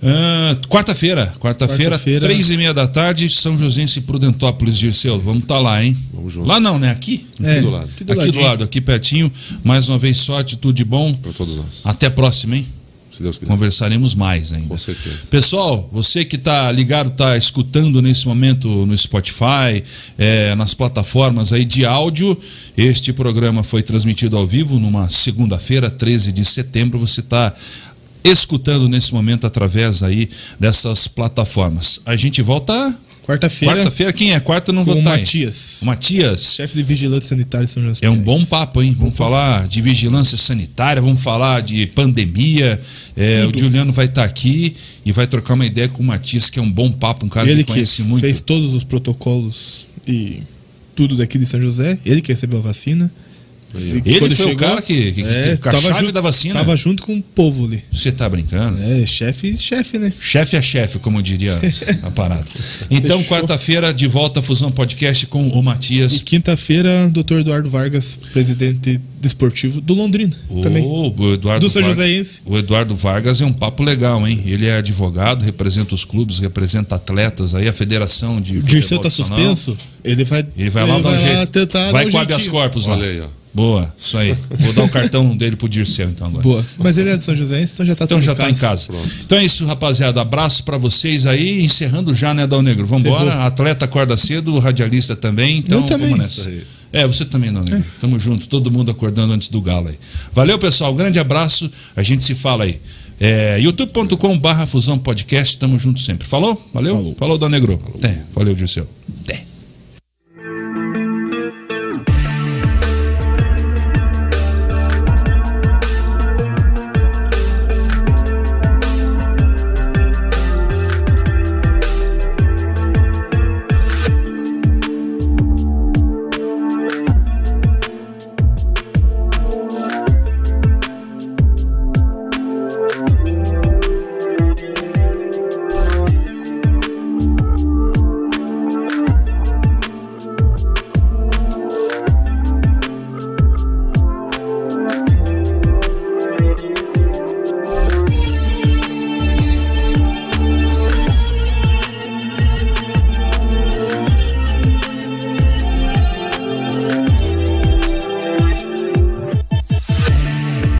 Ah, quarta-feira, quarta-feira, Quarta-feira. três e meia da tarde, São Joséense e Prudentópolis, Dirceu. Vamos estar lá, hein? Vamos junto. Lá não, né? Aqui? É, do lado. aqui do aqui do lado, aqui pertinho. Mais uma vez, sorte, tudo de bom. Para todos nós. Até a próxima, hein? Se Deus quiser. Conversaremos mais ainda. Com certeza. Pessoal, você que está ligado, está escutando nesse momento no Spotify, é, nas plataformas aí de áudio, este programa foi transmitido ao vivo numa segunda-feira, 13 de setembro. Você está escutando nesse momento através aí dessas plataformas. A gente volta Quarta-feira quarta-feira. Quem é? Quarta não vou estar aí. Matias, Matias. chefe de vigilante sanitário de São José É um bom papo, hein? Vamos falar de vigilância sanitária, vamos falar de pandemia. É, o Juliano vai estar aqui e vai trocar uma ideia com o Matias, que é um bom papo, um cara Ele que que conhece muito. fez todos os protocolos e tudo daqui de São José, ele que recebeu a vacina. E Ele quando foi o cara que- que- que teve com a chave junto, da vacina? Tava junto com o povo ali. Você tá brincando? É, chefe, chefe, né? Chefe é chefe, como diria a parada. Então, quarta-feira, de volta, Fusão Podcast com o E Matias. quinta-feira, Dr. Eduardo Vargas, presidente desportivo do Londrina. também. o Eduardo Do São Vargas- Joséense. O Eduardo Vargas é um papo legal, hein? Ele é advogado, representa os clubes, representa atletas, aí a federação de O Dirceu tá suspenso. Ele vai, Ele vai lá dar um jeito. tentar vai dar um com habeas corpus lá. Olha aí, ó. Boa, isso aí. Vou dar o cartão dele pro Dirceu então agora. Boa. Mas ele é de São José, então já tá Então já tá em casa. Pronto. Então é isso, rapaziada. Abraço pra vocês aí. Encerrando já, né, Dal Negro? Vambora. Encerrou. Atleta acorda cedo, radialista também. Então Eu também. vamos nessa. Isso aí. É, você também, Dal Negro. Tamo junto, todo mundo acordando antes do galo aí. Valeu, pessoal. Grande abraço. A gente se fala aí. É, youtube.com barra fusão podcast. Tamo junto sempre. Falou? Valeu? Falou. Falou, Dal Negro. Até. Valeu, Dirceu. Até.